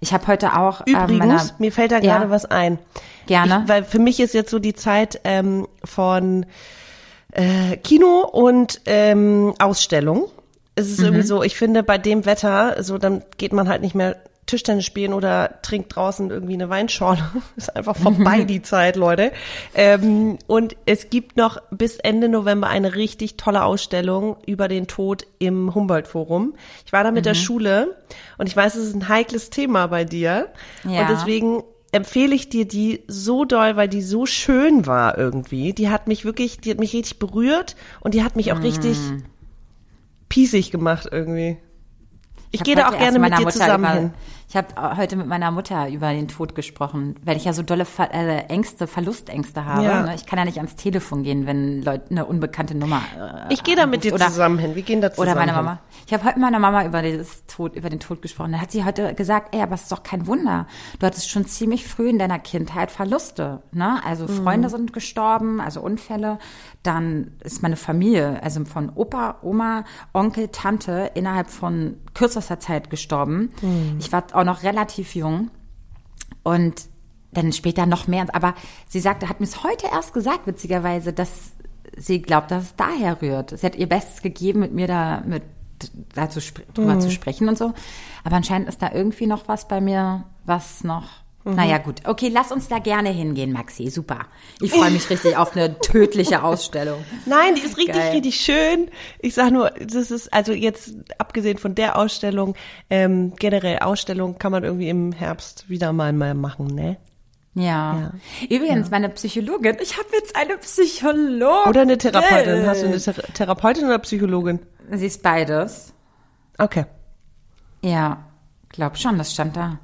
ich habe heute auch ähm, Übrigens, meiner, mir fällt da Ja. gerade was ein. Gerne. Ich, weil für mich ist jetzt so die Zeit ähm, von äh, Kino und ähm, Ausstellung. Es Mhm. ist irgendwie so, ich finde, bei dem Wetter, so dann geht man halt nicht mehr Tischtennis spielen oder trinkt draußen irgendwie eine Weinschorle. Ist einfach vorbei die Zeit, Leute. Ähm, und es gibt noch bis Ende November eine richtig tolle Ausstellung über den Tod im Humboldt-Forum. Ich war da mit der Schule und ich weiß, es ist ein heikles Thema bei dir. Ja. Und deswegen empfehle ich dir die so doll, weil die so schön war irgendwie. Die hat mich wirklich, die hat mich richtig berührt und die hat mich auch richtig piesig gemacht irgendwie. Ich, hab gehe da auch gerne mit dir Mutter zusammen über, hin. Ich habe heute mit meiner Mutter über den Tod gesprochen, weil ich ja so dolle Ver äh, Ängste, Verlustängste habe. Ja. Ne? Ich kann ja nicht ans Telefon gehen, wenn Leute eine unbekannte Nummer. Äh, Ich gehe da mit dir oder- zusammen hin. Wir gehen da zusammen Oder meine. Mama. Ich habe heute mit meiner Mama über, dieses Tod, über den Tod gesprochen. Da hat sie heute gesagt, ey, aber es ist doch kein Wunder. Du hattest schon ziemlich früh in deiner Kindheit Verluste. Ne? Also Mhm. Freunde sind gestorben, also Unfälle. Dann ist meine Familie, also von Opa, Oma, Onkel, Tante innerhalb von kürzester Zeit gestorben. Mhm. Ich war auch noch relativ jung. Und dann später noch mehr. Aber sie sagte, hat mir es heute erst gesagt, witzigerweise, dass sie glaubt, dass es daher rührt. Sie hat ihr Bestes gegeben, mit mir da mit da zu spr drüber Mhm. zu sprechen und so. Aber anscheinend ist da irgendwie noch was bei mir, was noch. Mhm. Naja, gut. Okay, lass uns da gerne hingehen, Maxi. Super. Ich freue mich richtig auf eine tödliche Ausstellung. Nein, die ist richtig, Geil. richtig schön. Ich sag nur, das ist also jetzt abgesehen von der Ausstellung, ähm, generell Ausstellung kann man irgendwie im Herbst wieder mal mal machen, ne? Ja. Übrigens, meine Psychologin, ich habe jetzt eine Psychologin. Oder eine Therapeutin. Hast du eine Thera Therapeutin oder Psychologin? Sie ist beides. Okay. Ja, glaub schon, das stand da.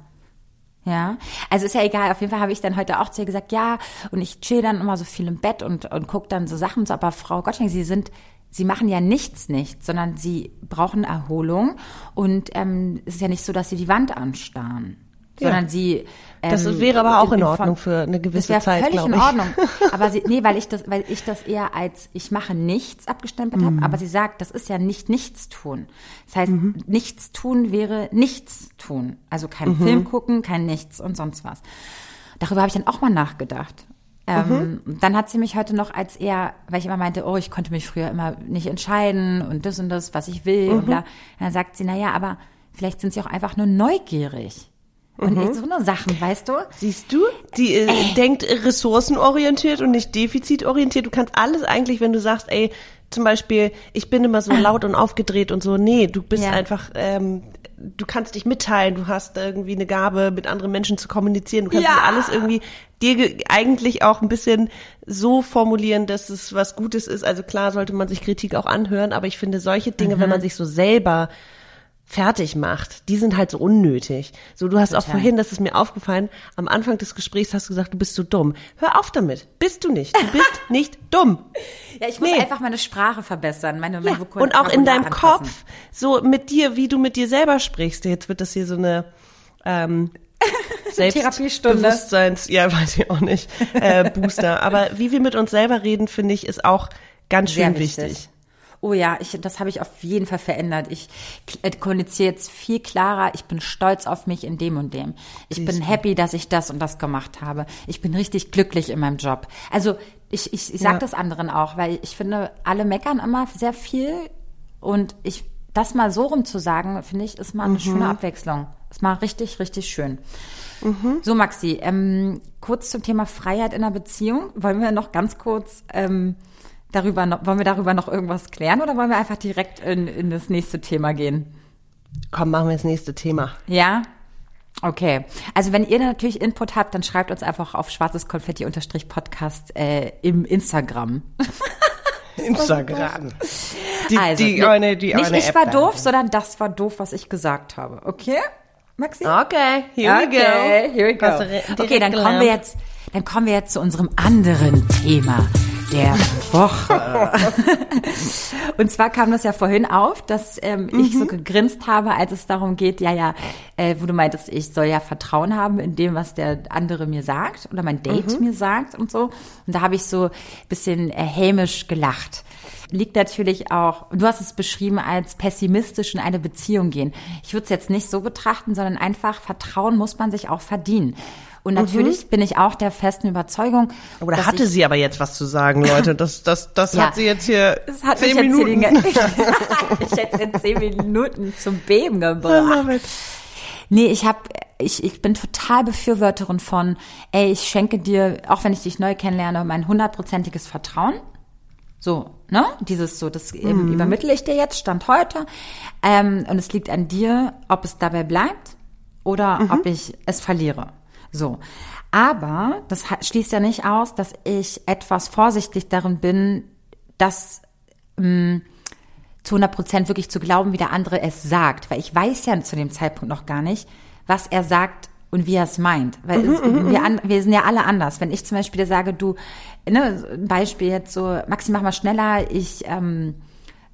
Ja, also ist ja egal, auf jeden Fall habe ich dann heute auch zu ihr gesagt, ja, und ich chill dann immer so viel im Bett und, und guck dann so Sachen so, aber Frau Gottschalk, Sie sind, Sie machen ja nichts nicht, sondern Sie brauchen Erholung und ähm, es ist ja nicht so, dass Sie die Wand anstarren, Ja. sondern Sie ähm, Das wäre aber auch in von- Ordnung für eine das gewisse wäre Zeit, völlig glaube in ich. Ordnung. Aber sie, nee, weil ich das, weil ich das eher als ich mache nichts abgestempelt Mhm. habe. Aber sie sagt, das ist ja nicht nichts tun. Das heißt, Mhm. nichts tun wäre nichts tun. Also kein Mhm. Film gucken, kein nichts und sonst was. Darüber habe ich dann auch mal nachgedacht. Ähm, Mhm. Dann hat sie mich heute noch als eher, weil ich immer meinte, oh, ich konnte mich früher immer nicht entscheiden und das und das, was ich will Mhm. und bla. Dann sagt sie, na ja, aber vielleicht sind sie auch einfach nur neugierig. Und Mhm. so eine Sachen, weißt du? Siehst du? Die äh, denkt ressourcenorientiert und nicht defizitorientiert. Du kannst alles eigentlich, wenn du sagst, ey, zum Beispiel, ich bin immer so laut und aufgedreht und so. Nee, du bist Ja. einfach, ähm, du kannst dich mitteilen, du hast irgendwie eine Gabe, mit anderen Menschen zu kommunizieren. Du kannst Ja. alles irgendwie dir ge- eigentlich auch ein bisschen so formulieren, dass es was Gutes ist. Also klar sollte man sich Kritik auch anhören, aber ich finde solche Dinge, Mhm. wenn man sich so selber fertig macht, die sind halt so unnötig. So, du hast auch Total. vorhin, das ist mir aufgefallen, am Anfang des Gesprächs hast du gesagt, du bist so dumm. Hör auf damit. Bist du nicht. Du bist nicht dumm. Ja, ich muss Nee. einfach meine Sprache verbessern, meine, mein Ja. Und auch in deinem anpassen. Kopf, so mit dir, wie du mit dir selber sprichst. Jetzt wird das hier so eine ähm. Selbstbewusstseins, ja, weiß ich auch nicht, äh, Booster. Aber wie wir mit uns selber reden, finde ich, ist auch ganz schön Sehr wichtig. wichtig. Oh ja, ich, das habe ich auf jeden Fall verändert. Ich äh, kommuniziere jetzt viel klarer. Ich bin stolz auf mich in dem und dem. Ich bin happy, dass ich das und das gemacht habe. Ich bin richtig glücklich in meinem Job. Also ich, ich, ich sag Ja. das anderen auch, weil ich finde, alle meckern immer sehr viel und ich das mal so rum zu sagen, finde ich, ist mal eine Mhm. schöne Abwechslung. Ist mal richtig, richtig schön. So, Maxi, ähm, kurz zum Thema Freiheit in einer Beziehung. Wollen wir noch ganz kurz ähm, darüber noch, wollen wir darüber noch irgendwas klären oder wollen wir einfach direkt in, in das nächste Thema gehen? Komm, machen wir das nächste Thema. Ja? Okay. Also wenn ihr natürlich Input habt, dann schreibt uns einfach auf schwarzeskonfetti-podcast äh, im Instagram. Instagram. Die, also, die ne- eine, die nicht ich App war doof, sondern das war doof, was ich gesagt habe. Okay, Maxi? Okay, here we go. Okay, here we go. Okay, dann kommen wir jetzt, dann kommen wir jetzt zu unserem anderen Thema der Woche. Und zwar kam das ja vorhin auf, dass ähm, ich Mhm. so gegrinst habe, als es darum geht, ja, ja, äh, wo du meintest, ich soll ja Vertrauen haben in dem, was der andere mir sagt oder mein Date Mhm. mir sagt und so. Und da habe ich so ein bisschen äh, hämisch gelacht. Liegt natürlich auch, du hast es beschrieben als pessimistisch in eine Beziehung gehen. Ich würde es jetzt nicht so betrachten, sondern einfach Vertrauen muss man sich auch verdienen. Und natürlich bin ich auch der festen Überzeugung, Oder dass hatte ich, sie aber jetzt was zu sagen, Leute? Das, das, das Ja. hat sie jetzt hier das hat zehn mich jetzt hier Minuten. den, ich hätte in zehn Minuten zum Beben gebracht. Nee, ich hab, ich, ich bin total Befürworterin von, ey, ich schenke dir, auch wenn ich dich neu kennenlerne, mein hundertprozentiges Vertrauen. So, ne? Dieses so, das ähm, übermittle ich dir jetzt, Stand heute. Ähm, und es liegt an dir, ob es dabei bleibt oder ob ich es verliere. So. Aber das schließt ja nicht aus, dass ich etwas vorsichtig darin bin, das zu 100 Prozent wirklich zu glauben, wie der andere es sagt. Weil ich weiß ja zu dem Zeitpunkt noch gar nicht, was er sagt und wie er es meint. Weil es, wir, an, wir sind ja alle anders. Wenn ich zum Beispiel sage, du, ne, ein Beispiel jetzt so, Maxi, mach mal schneller, ich ähm,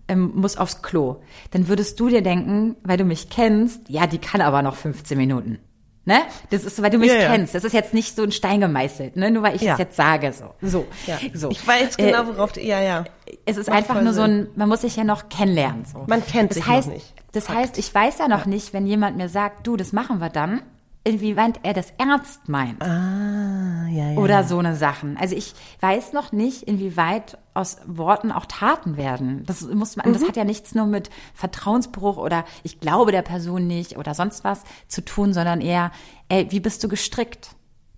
ähm, muss aufs Klo. Dann würdest du dir denken, weil du mich kennst, ja, die kann aber noch 15 Minuten. Ne? Das ist so, weil du mich Ja, ja. kennst. Das ist jetzt nicht so ein Stein gemeißelt, ne? Nur weil ich Ja. es jetzt sage, so. So. Ja. so. Ich weiß Äh, genau, worauf du, ja, ja. es ist Macht einfach nur so Sinn. ein, man muss sich ja noch kennenlernen. So. Man kennt das sich noch heißt, nicht. Das heißt, ich weiß ja noch nicht, wenn jemand mir sagt, du, das machen wir dann, inwieweit er das ernst meint. Ah, ja, ja. Oder so eine Sachen. Also ich weiß noch nicht, inwieweit aus Worten auch Taten werden. Das muss man, Mhm. das hat ja nichts nur mit Vertrauensbruch oder ich glaube der Person nicht oder sonst was zu tun, sondern eher, ey, wie bist du gestrickt?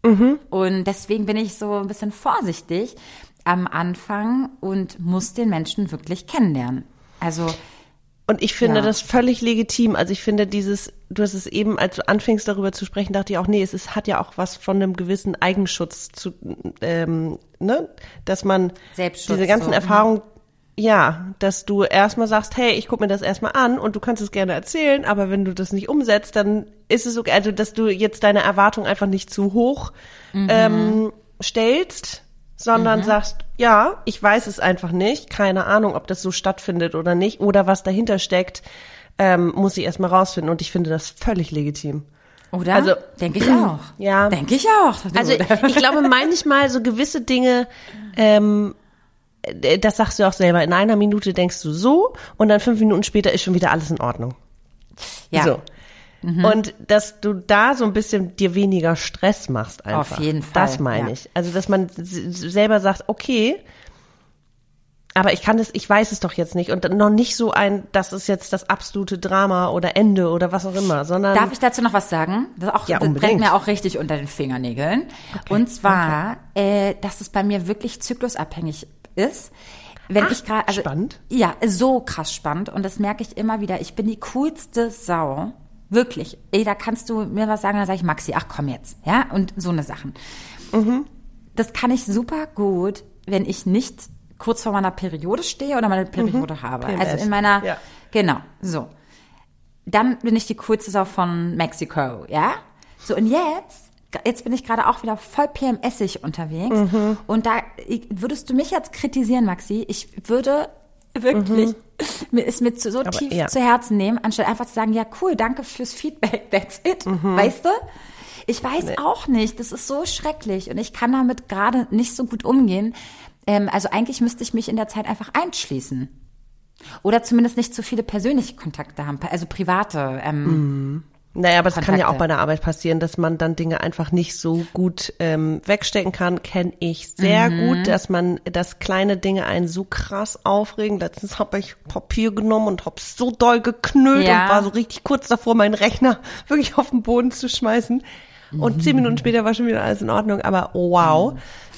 Mhm. Und deswegen bin ich so ein bisschen vorsichtig am Anfang und muss den Menschen wirklich kennenlernen. Also Und ich finde Ja. das völlig legitim. Also ich finde dieses, du hast es eben, als du anfingst darüber zu sprechen, dachte ich auch, nee, es ist, hat ja auch was von einem gewissen Eigenschutz zu, ähm, ne, dass man diese ganzen so, mhm. Erfahrungen, ja, dass du erstmal sagst, hey, ich guck mir das erstmal an und du kannst es gerne erzählen, aber wenn du das nicht umsetzt, dann ist es okay, also dass du jetzt deine Erwartung einfach nicht zu hoch Mhm. ähm, stellst, sondern sagst, ja, ich weiß es einfach nicht, keine Ahnung, ob das so stattfindet oder nicht oder was dahinter steckt, ähm, muss ich erstmal rausfinden und ich finde das völlig legitim. Oder? Also- denke ich auch. Ja. Denke ich auch. Du. Also ich glaube manchmal so gewisse Dinge, ähm, äh, das sagst du auch selber, in einer Minute denkst du so und dann fünf Minuten später ist schon wieder alles in Ordnung. ja. So. Und dass du da so ein bisschen dir weniger Stress machst einfach. Auf jeden Fall, Das meine ja. ich. Also, dass man selber sagt, okay, aber ich kann das, ich weiß es doch jetzt nicht. Und noch nicht so ein, das ist jetzt das absolute Drama oder Ende oder was auch immer, sondern. Darf ich dazu noch was sagen? Das, auch, Ja, das brennt mir auch richtig unter den Fingernägeln. Und zwar, äh, dass es bei mir wirklich zyklusabhängig ist. Wenn Ach, ich gerade, also, spannend. Ja, so krass spannend. Und das merke ich immer wieder. Ich bin die coolste Sau. Wirklich. Ey, da kannst du mir was sagen, dann sage ich, Maxi, ach komm jetzt. Ja, und so eine Sachen. Mhm. Das kann ich super gut, wenn ich nicht kurz vor meiner Periode stehe oder meine Periode habe. PMS, Also in meiner, ja. genau, so. Dann bin ich die coolste Sau von Mexiko, ja? So, und jetzt, jetzt bin ich gerade auch wieder voll PMSig unterwegs. Mhm. Und da würdest du mich jetzt kritisieren, Maxi, ich würde wirklich mir es mir zu, so tief Mhm. ja. zu Herzen nehmen, anstatt einfach zu sagen, ja cool, danke fürs Feedback, that's it, Mhm. weißt du? Ich weiß auch nicht, das ist so schrecklich und ich kann damit gerade nicht so gut umgehen. Ähm, also eigentlich müsste ich mich in der Zeit einfach einschließen. Oder zumindest nicht zu viele persönliche Kontakte haben, also private. Ähm, Naja, aber es kann ja auch Kontakte. bei der Arbeit passieren, dass man dann Dinge einfach nicht so gut ähm, wegstecken kann. Kenne ich sehr Mhm. gut, dass man, dass kleine Dinge einen so krass aufregen. Letztens habe ich Papier genommen und habe so doll geknüllt Ja. und war so richtig kurz davor, meinen Rechner wirklich auf den Boden zu schmeißen. Und zehn Minuten später war schon wieder alles in Ordnung, aber wow.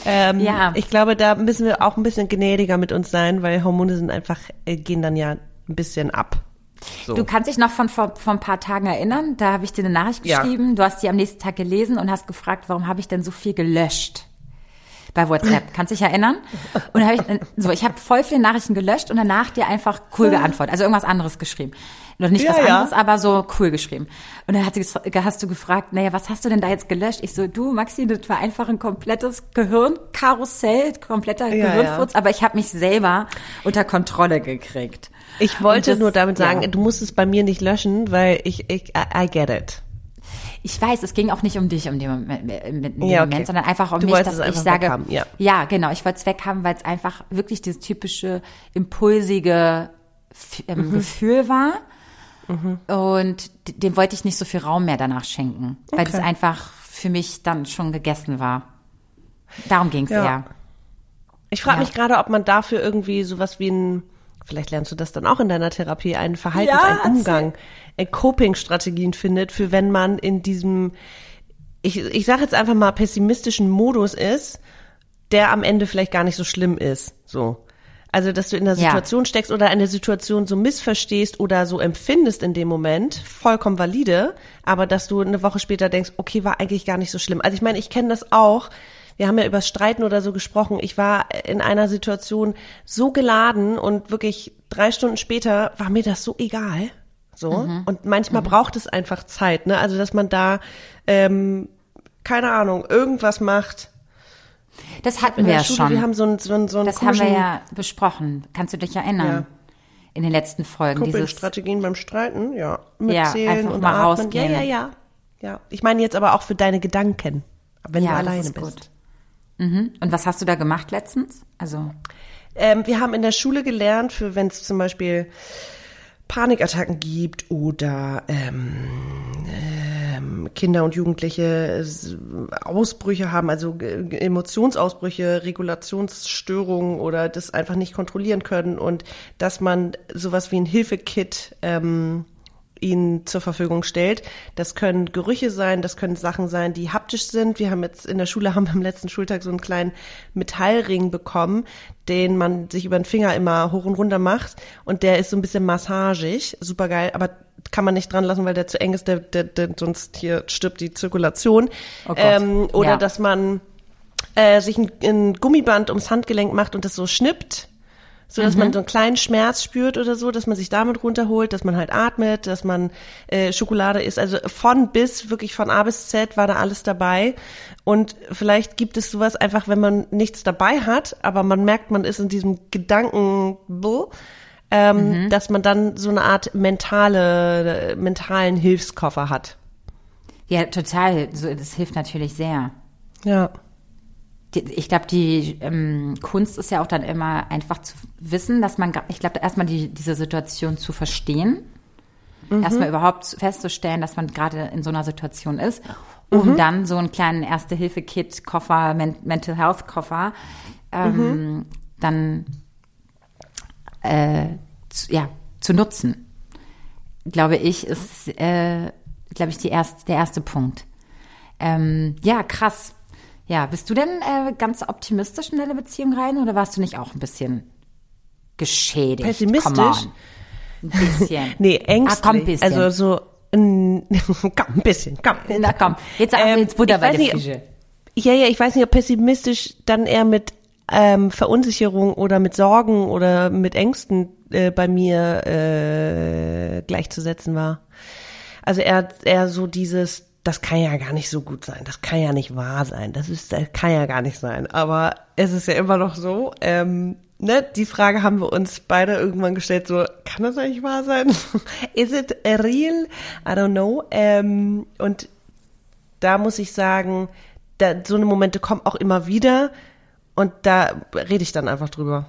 Ähm, Ja. Ich glaube, da müssen wir auch ein bisschen gnädiger mit uns sein, weil Hormone sind einfach, äh, gehen dann ja ein bisschen ab. So. Du kannst dich noch von vor, vor ein paar Tagen erinnern, da habe ich dir eine Nachricht Ja. geschrieben, du hast die am nächsten Tag gelesen und hast gefragt, warum habe ich denn so viel gelöscht? bei WhatsApp. Kannst dich erinnern? Und habe ich so, ich habe voll viele Nachrichten gelöscht und danach dir einfach cool geantwortet, also irgendwas anderes geschrieben. Noch nicht Ja, was ja. anderes, aber so cool geschrieben. Und dann hat sie, hast du gefragt, naja, was hast du denn da jetzt gelöscht? Ich so, du, Maxi, das war einfach ein komplettes Gehirnkarussell, kompletter Ja, Gehirnfurz, aber ich habe mich selber unter Kontrolle gekriegt. Ich wollte das- nur damit sagen, ja. du musst es bei mir nicht löschen, weil ich, ich I, I get it. Ich weiß, es ging auch nicht um dich um den Moment, mit dem Ja, okay. Moment sondern einfach um Du mich, dass es ich sage, weghaben, ja. genau, ich wollte es weghaben, weil es einfach wirklich dieses typische impulsige ähm, Mhm. Gefühl war. Und d- dem wollte ich nicht so viel Raum mehr danach schenken, weil das Okay. einfach für mich dann schon gegessen war. Darum ging es Ja. eher. Ich frage Ja. mich gerade, ob man dafür irgendwie sowas wie ein, vielleicht lernst du das dann auch in deiner Therapie, einen Verhaltens-, Ja, einen. Umgang, äh, Coping-Strategien findet, für wenn man in diesem, ich, ich sage jetzt einfach mal pessimistischen Modus ist, der am Ende vielleicht gar nicht so schlimm ist. So. Also, dass du in einer Ja. Situation steckst oder eine Situation so missverstehst oder so empfindest in dem Moment, vollkommen valide, aber dass du eine Woche später denkst, okay, war eigentlich gar nicht so schlimm. Also ich meine, ich kenne das auch. Wir haben ja über Streiten oder so gesprochen. Ich war in einer Situation so geladen und wirklich drei Stunden später war mir das so egal. So. Und manchmal braucht es einfach Zeit, ne? Also, dass man da, ähm, keine Ahnung, irgendwas macht. Das hatten wir ja schon. wir haben so einen, so einen, so einen das haben wir ja besprochen. Kannst du dich erinnern? Ja. In den letzten Folgen. Dieses, Coping-Strategien beim Streiten, ja. Ja, Mitzählen einfach und mal atmen. rausgehen. Ja, ja, ja. Ja. Ich meine jetzt aber auch für deine Gedanken, wenn Ja, du das alleine ist bist. gut. Mhm. Und was hast du da gemacht letztens? Also, Ähm, wir haben in der Schule gelernt, für wenn es zum Beispiel Panikattacken gibt oder ähm, ähm, Kinder und Jugendliche s- Ausbrüche haben, also äh, Emotionsausbrüche, Regulationsstörungen oder das einfach nicht kontrollieren können und dass man sowas wie ein Hilfekit ähm, ihnen zur Verfügung stellt. Das können Gerüche sein, das können Sachen sein, die haptisch sind. Wir haben jetzt in der Schule haben wir am letzten Schultag so einen kleinen Metallring bekommen, den man sich über den Finger immer hoch und runter macht und der ist so ein bisschen massagig, super geil, aber kann man nicht dran lassen, weil der zu eng ist, der, der, der, sonst hier stirbt die Zirkulation. Oh ähm, oder Ja. dass man äh, sich ein, ein Gummiband ums Handgelenk macht und das so schnippt so dass Mhm. man so einen kleinen Schmerz spürt oder so, dass man sich damit runterholt, dass man halt atmet, dass man äh, Schokolade isst. Also von bis, wirklich von A bis Z war da alles dabei. Und vielleicht gibt es sowas einfach, wenn man nichts dabei hat, aber man merkt, man ist in diesem Gedanken, ähm, Mhm. dass man dann so eine Art mentale, äh, mentalen Hilfskoffer hat. ja, total. So, das hilft natürlich sehr. Ja. Ich glaube, die ähm, Kunst ist ja auch dann immer einfach zu wissen, dass man, ich glaube, erstmal die, diese Situation zu verstehen, erstmal überhaupt festzustellen, dass man gerade in so einer Situation ist, um dann so einen kleinen Erste-Hilfe-Kit-Koffer, Men Mental Health-Koffer, ähm, dann äh, zu, ja, zu nutzen. Glaube ich, ist, äh, glaube ich, die erst, der erste Punkt. Ähm, ja, krass. Ja, bist du denn äh, ganz optimistisch in deine Beziehung rein oder warst du nicht auch ein bisschen geschädigt? Pessimistisch? Ein bisschen. Nee, ängstlich. Ah, komm, ein bisschen. Also so ein, komm, ein bisschen, komm. Na komm, jetzt, Ähm, jetzt Butter bei der nicht, Fische. Ja, ja, ich weiß nicht, ob pessimistisch dann eher mit ähm, Verunsicherung oder mit Sorgen oder mit Ängsten äh, bei mir äh, gleichzusetzen war. Also eher, eher so dieses, das kann ja gar nicht so gut sein, das kann ja nicht wahr sein, das ist, das kann ja gar nicht sein. Aber es ist ja immer noch so, ähm, ne, die Frage haben wir uns beide irgendwann gestellt, so, kann das eigentlich wahr sein? Is it real? I don't know. Ähm, und da muss ich sagen, da, so eine Momente kommen auch immer wieder und da rede ich dann einfach drüber.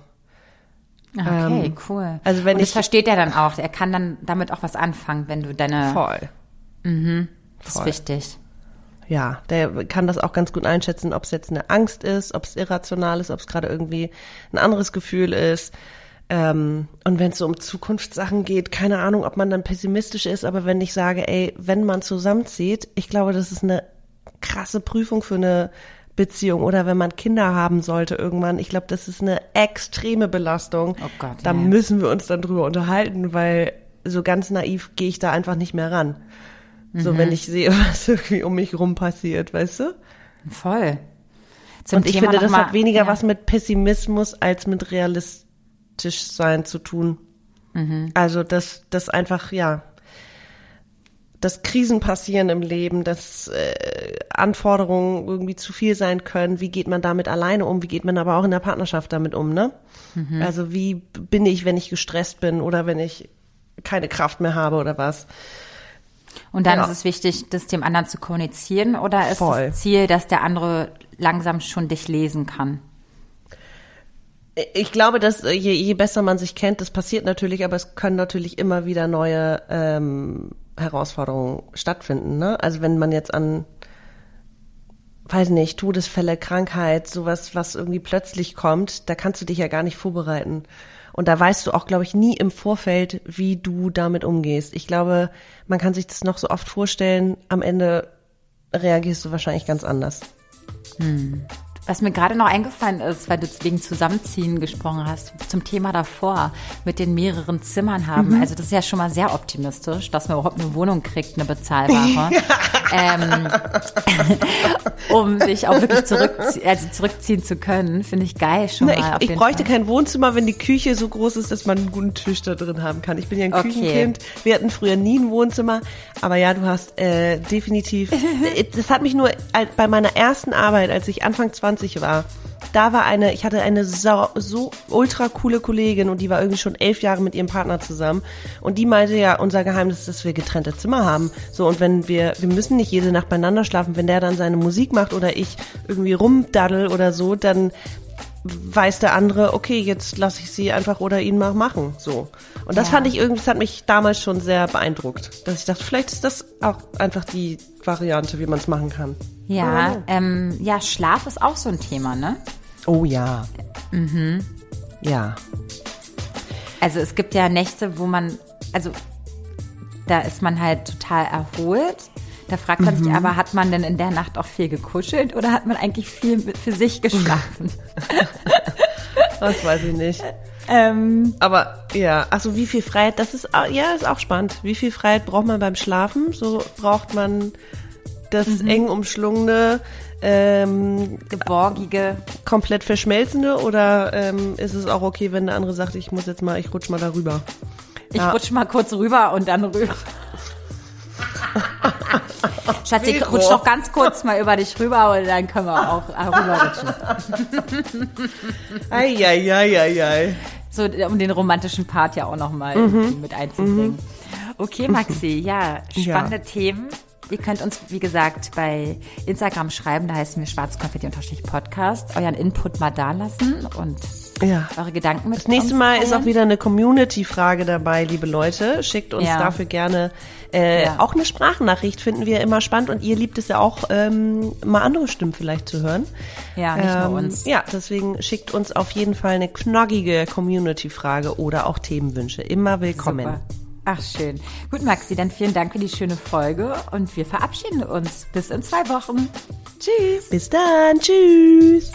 Okay, Ähm, cool. also wenn Und das ich- versteht er dann auch. Er kann dann damit auch was anfangen, wenn du deine. Voll. Das ist voll. wichtig. Ja, der kann das auch ganz gut einschätzen, ob es jetzt eine Angst ist, ob es irrational ist, ob es gerade irgendwie ein anderes Gefühl ist. Ähm, und wenn es so um Zukunftssachen geht, keine Ahnung, ob man dann pessimistisch ist, aber wenn ich sage, ey, wenn man zusammenzieht, ich glaube, das ist eine krasse Prüfung für eine Beziehung oder wenn man Kinder haben sollte irgendwann, ich glaube, das ist eine extreme Belastung. Oh Gott, da ja. müssen wir uns dann drüber unterhalten, weil so ganz naiv gehe ich da einfach nicht mehr ran. So, Mhm. wenn ich sehe, was irgendwie um mich rum passiert, weißt du? Voll. Zum Und ich Thema finde, das mal- hat weniger ja. was mit Pessimismus als mit realistisch sein zu tun. Mhm. Also, dass das einfach, ja, dass Krisen passieren im Leben, dass äh, Anforderungen irgendwie zu viel sein können. Wie geht man damit alleine um? Wie geht man aber auch in der Partnerschaft damit um, ne? Mhm. Also, wie bin ich, wenn ich gestresst bin oder wenn ich keine Kraft mehr habe oder was? Und dann Ja. ist es wichtig, das dem anderen zu kommunizieren oder ist Voll. das Ziel, dass der andere langsam schon dich lesen kann? Ich glaube, dass äh, je, je besser man sich kennt, das passiert natürlich, aber es können natürlich immer wieder neue ähm, Herausforderungen stattfinden. Ne? Also wenn man jetzt an, weiß nicht, Todesfälle, Krankheit, sowas, was irgendwie plötzlich kommt, da kannst du dich ja gar nicht vorbereiten. Und da weißt du auch, glaube ich, nie im Vorfeld, wie du damit umgehst. Ich glaube, man kann sich das noch so oft vorstellen, am Ende reagierst du wahrscheinlich ganz anders. Was mir gerade noch eingefallen ist, weil du wegen Zusammenziehen gesprochen hast, zum Thema davor, mit den mehreren Zimmern haben. Also das ist ja schon mal sehr optimistisch, dass man überhaupt eine Wohnung kriegt, eine bezahlbare, ähm, um sich auch wirklich zurückzie also zurückziehen zu können. Finde ich geil schon Na, mal. ich, ich bräuchte Fall. kein Wohnzimmer, wenn die Küche so groß ist, dass man einen guten Tisch da drin haben kann. Ich bin ja ein Okay. Küchenkind. Wir hatten früher nie ein Wohnzimmer. Aber ja, du hast äh, definitiv. äh, das hat mich nur al- bei meiner ersten Arbeit, als ich Anfang 20 war, da war eine, ich hatte eine so, so ultra coole Kollegin und die war irgendwie schon elf Jahre mit ihrem Partner zusammen. Und die meinte ja, unser Geheimnis ist, dass wir getrennte Zimmer haben. So, und wenn wir, wir müssen nicht jede Nacht beieinander schlafen, wenn der dann seine Musik macht oder ich irgendwie rumdaddel oder so, dann weiß der andere, okay, jetzt lasse ich sie einfach oder ihn mal machen. So. Und das Ja. fand ich irgendwie, das hat mich damals schon sehr beeindruckt. Dass ich dachte, vielleicht ist das auch einfach die Variante, wie man es machen kann. Ja, ähm, ja, Schlaf ist auch so ein Thema, ne? Oh ja. Mhm. Ja. Also es gibt ja Nächte, wo man, also da ist man halt total erholt. Da fragt man Mhm. sich aber, hat man denn in der Nacht auch viel gekuschelt oder hat man eigentlich viel für sich geschlafen? Das weiß ich nicht. ähm, Aber ja, also wie viel Freiheit, das ist, au- ja, ist auch spannend. Wie viel Freiheit braucht man beim Schlafen? So braucht man das eng umschlungene, ähm, geborgige. komplett verschmelzende oder ähm, ist es auch okay, wenn der andere sagt, ich muss jetzt mal, ich rutsch mal darüber? Ich Ja. rutsch mal kurz rüber und dann rüber. Schatz, ich rutsch noch ganz kurz mal über dich rüber und dann können wir auch äh, rüberrutschen. Eieieiei. So, um den romantischen Part ja auch nochmal Mhm. mit einzubringen. Okay, Maxi, ja, spannende Themen. Ihr könnt uns, wie gesagt, bei Instagram schreiben, da heißen wir schwarzkonfetti-podcast, euren Input mal da lassen und Ja. eure Gedanken mit Das nächste Mal ist auch wieder eine Community-Frage dabei, liebe Leute. Schickt uns Ja. dafür gerne äh, Ja. auch eine Sprachnachricht, finden wir immer spannend. Und ihr liebt es ja auch, ähm, mal andere Stimmen vielleicht zu hören. Ja, nicht Ähm, nur uns. Ja, deswegen schickt uns auf jeden Fall eine knackige Community-Frage oder auch Themenwünsche. Immer willkommen. Super. Ach, schön. Gut, Maxi, dann vielen Dank für die schöne Folge und wir verabschieden uns. Bis in zwei Wochen. Tschüss. Bis dann. Tschüss.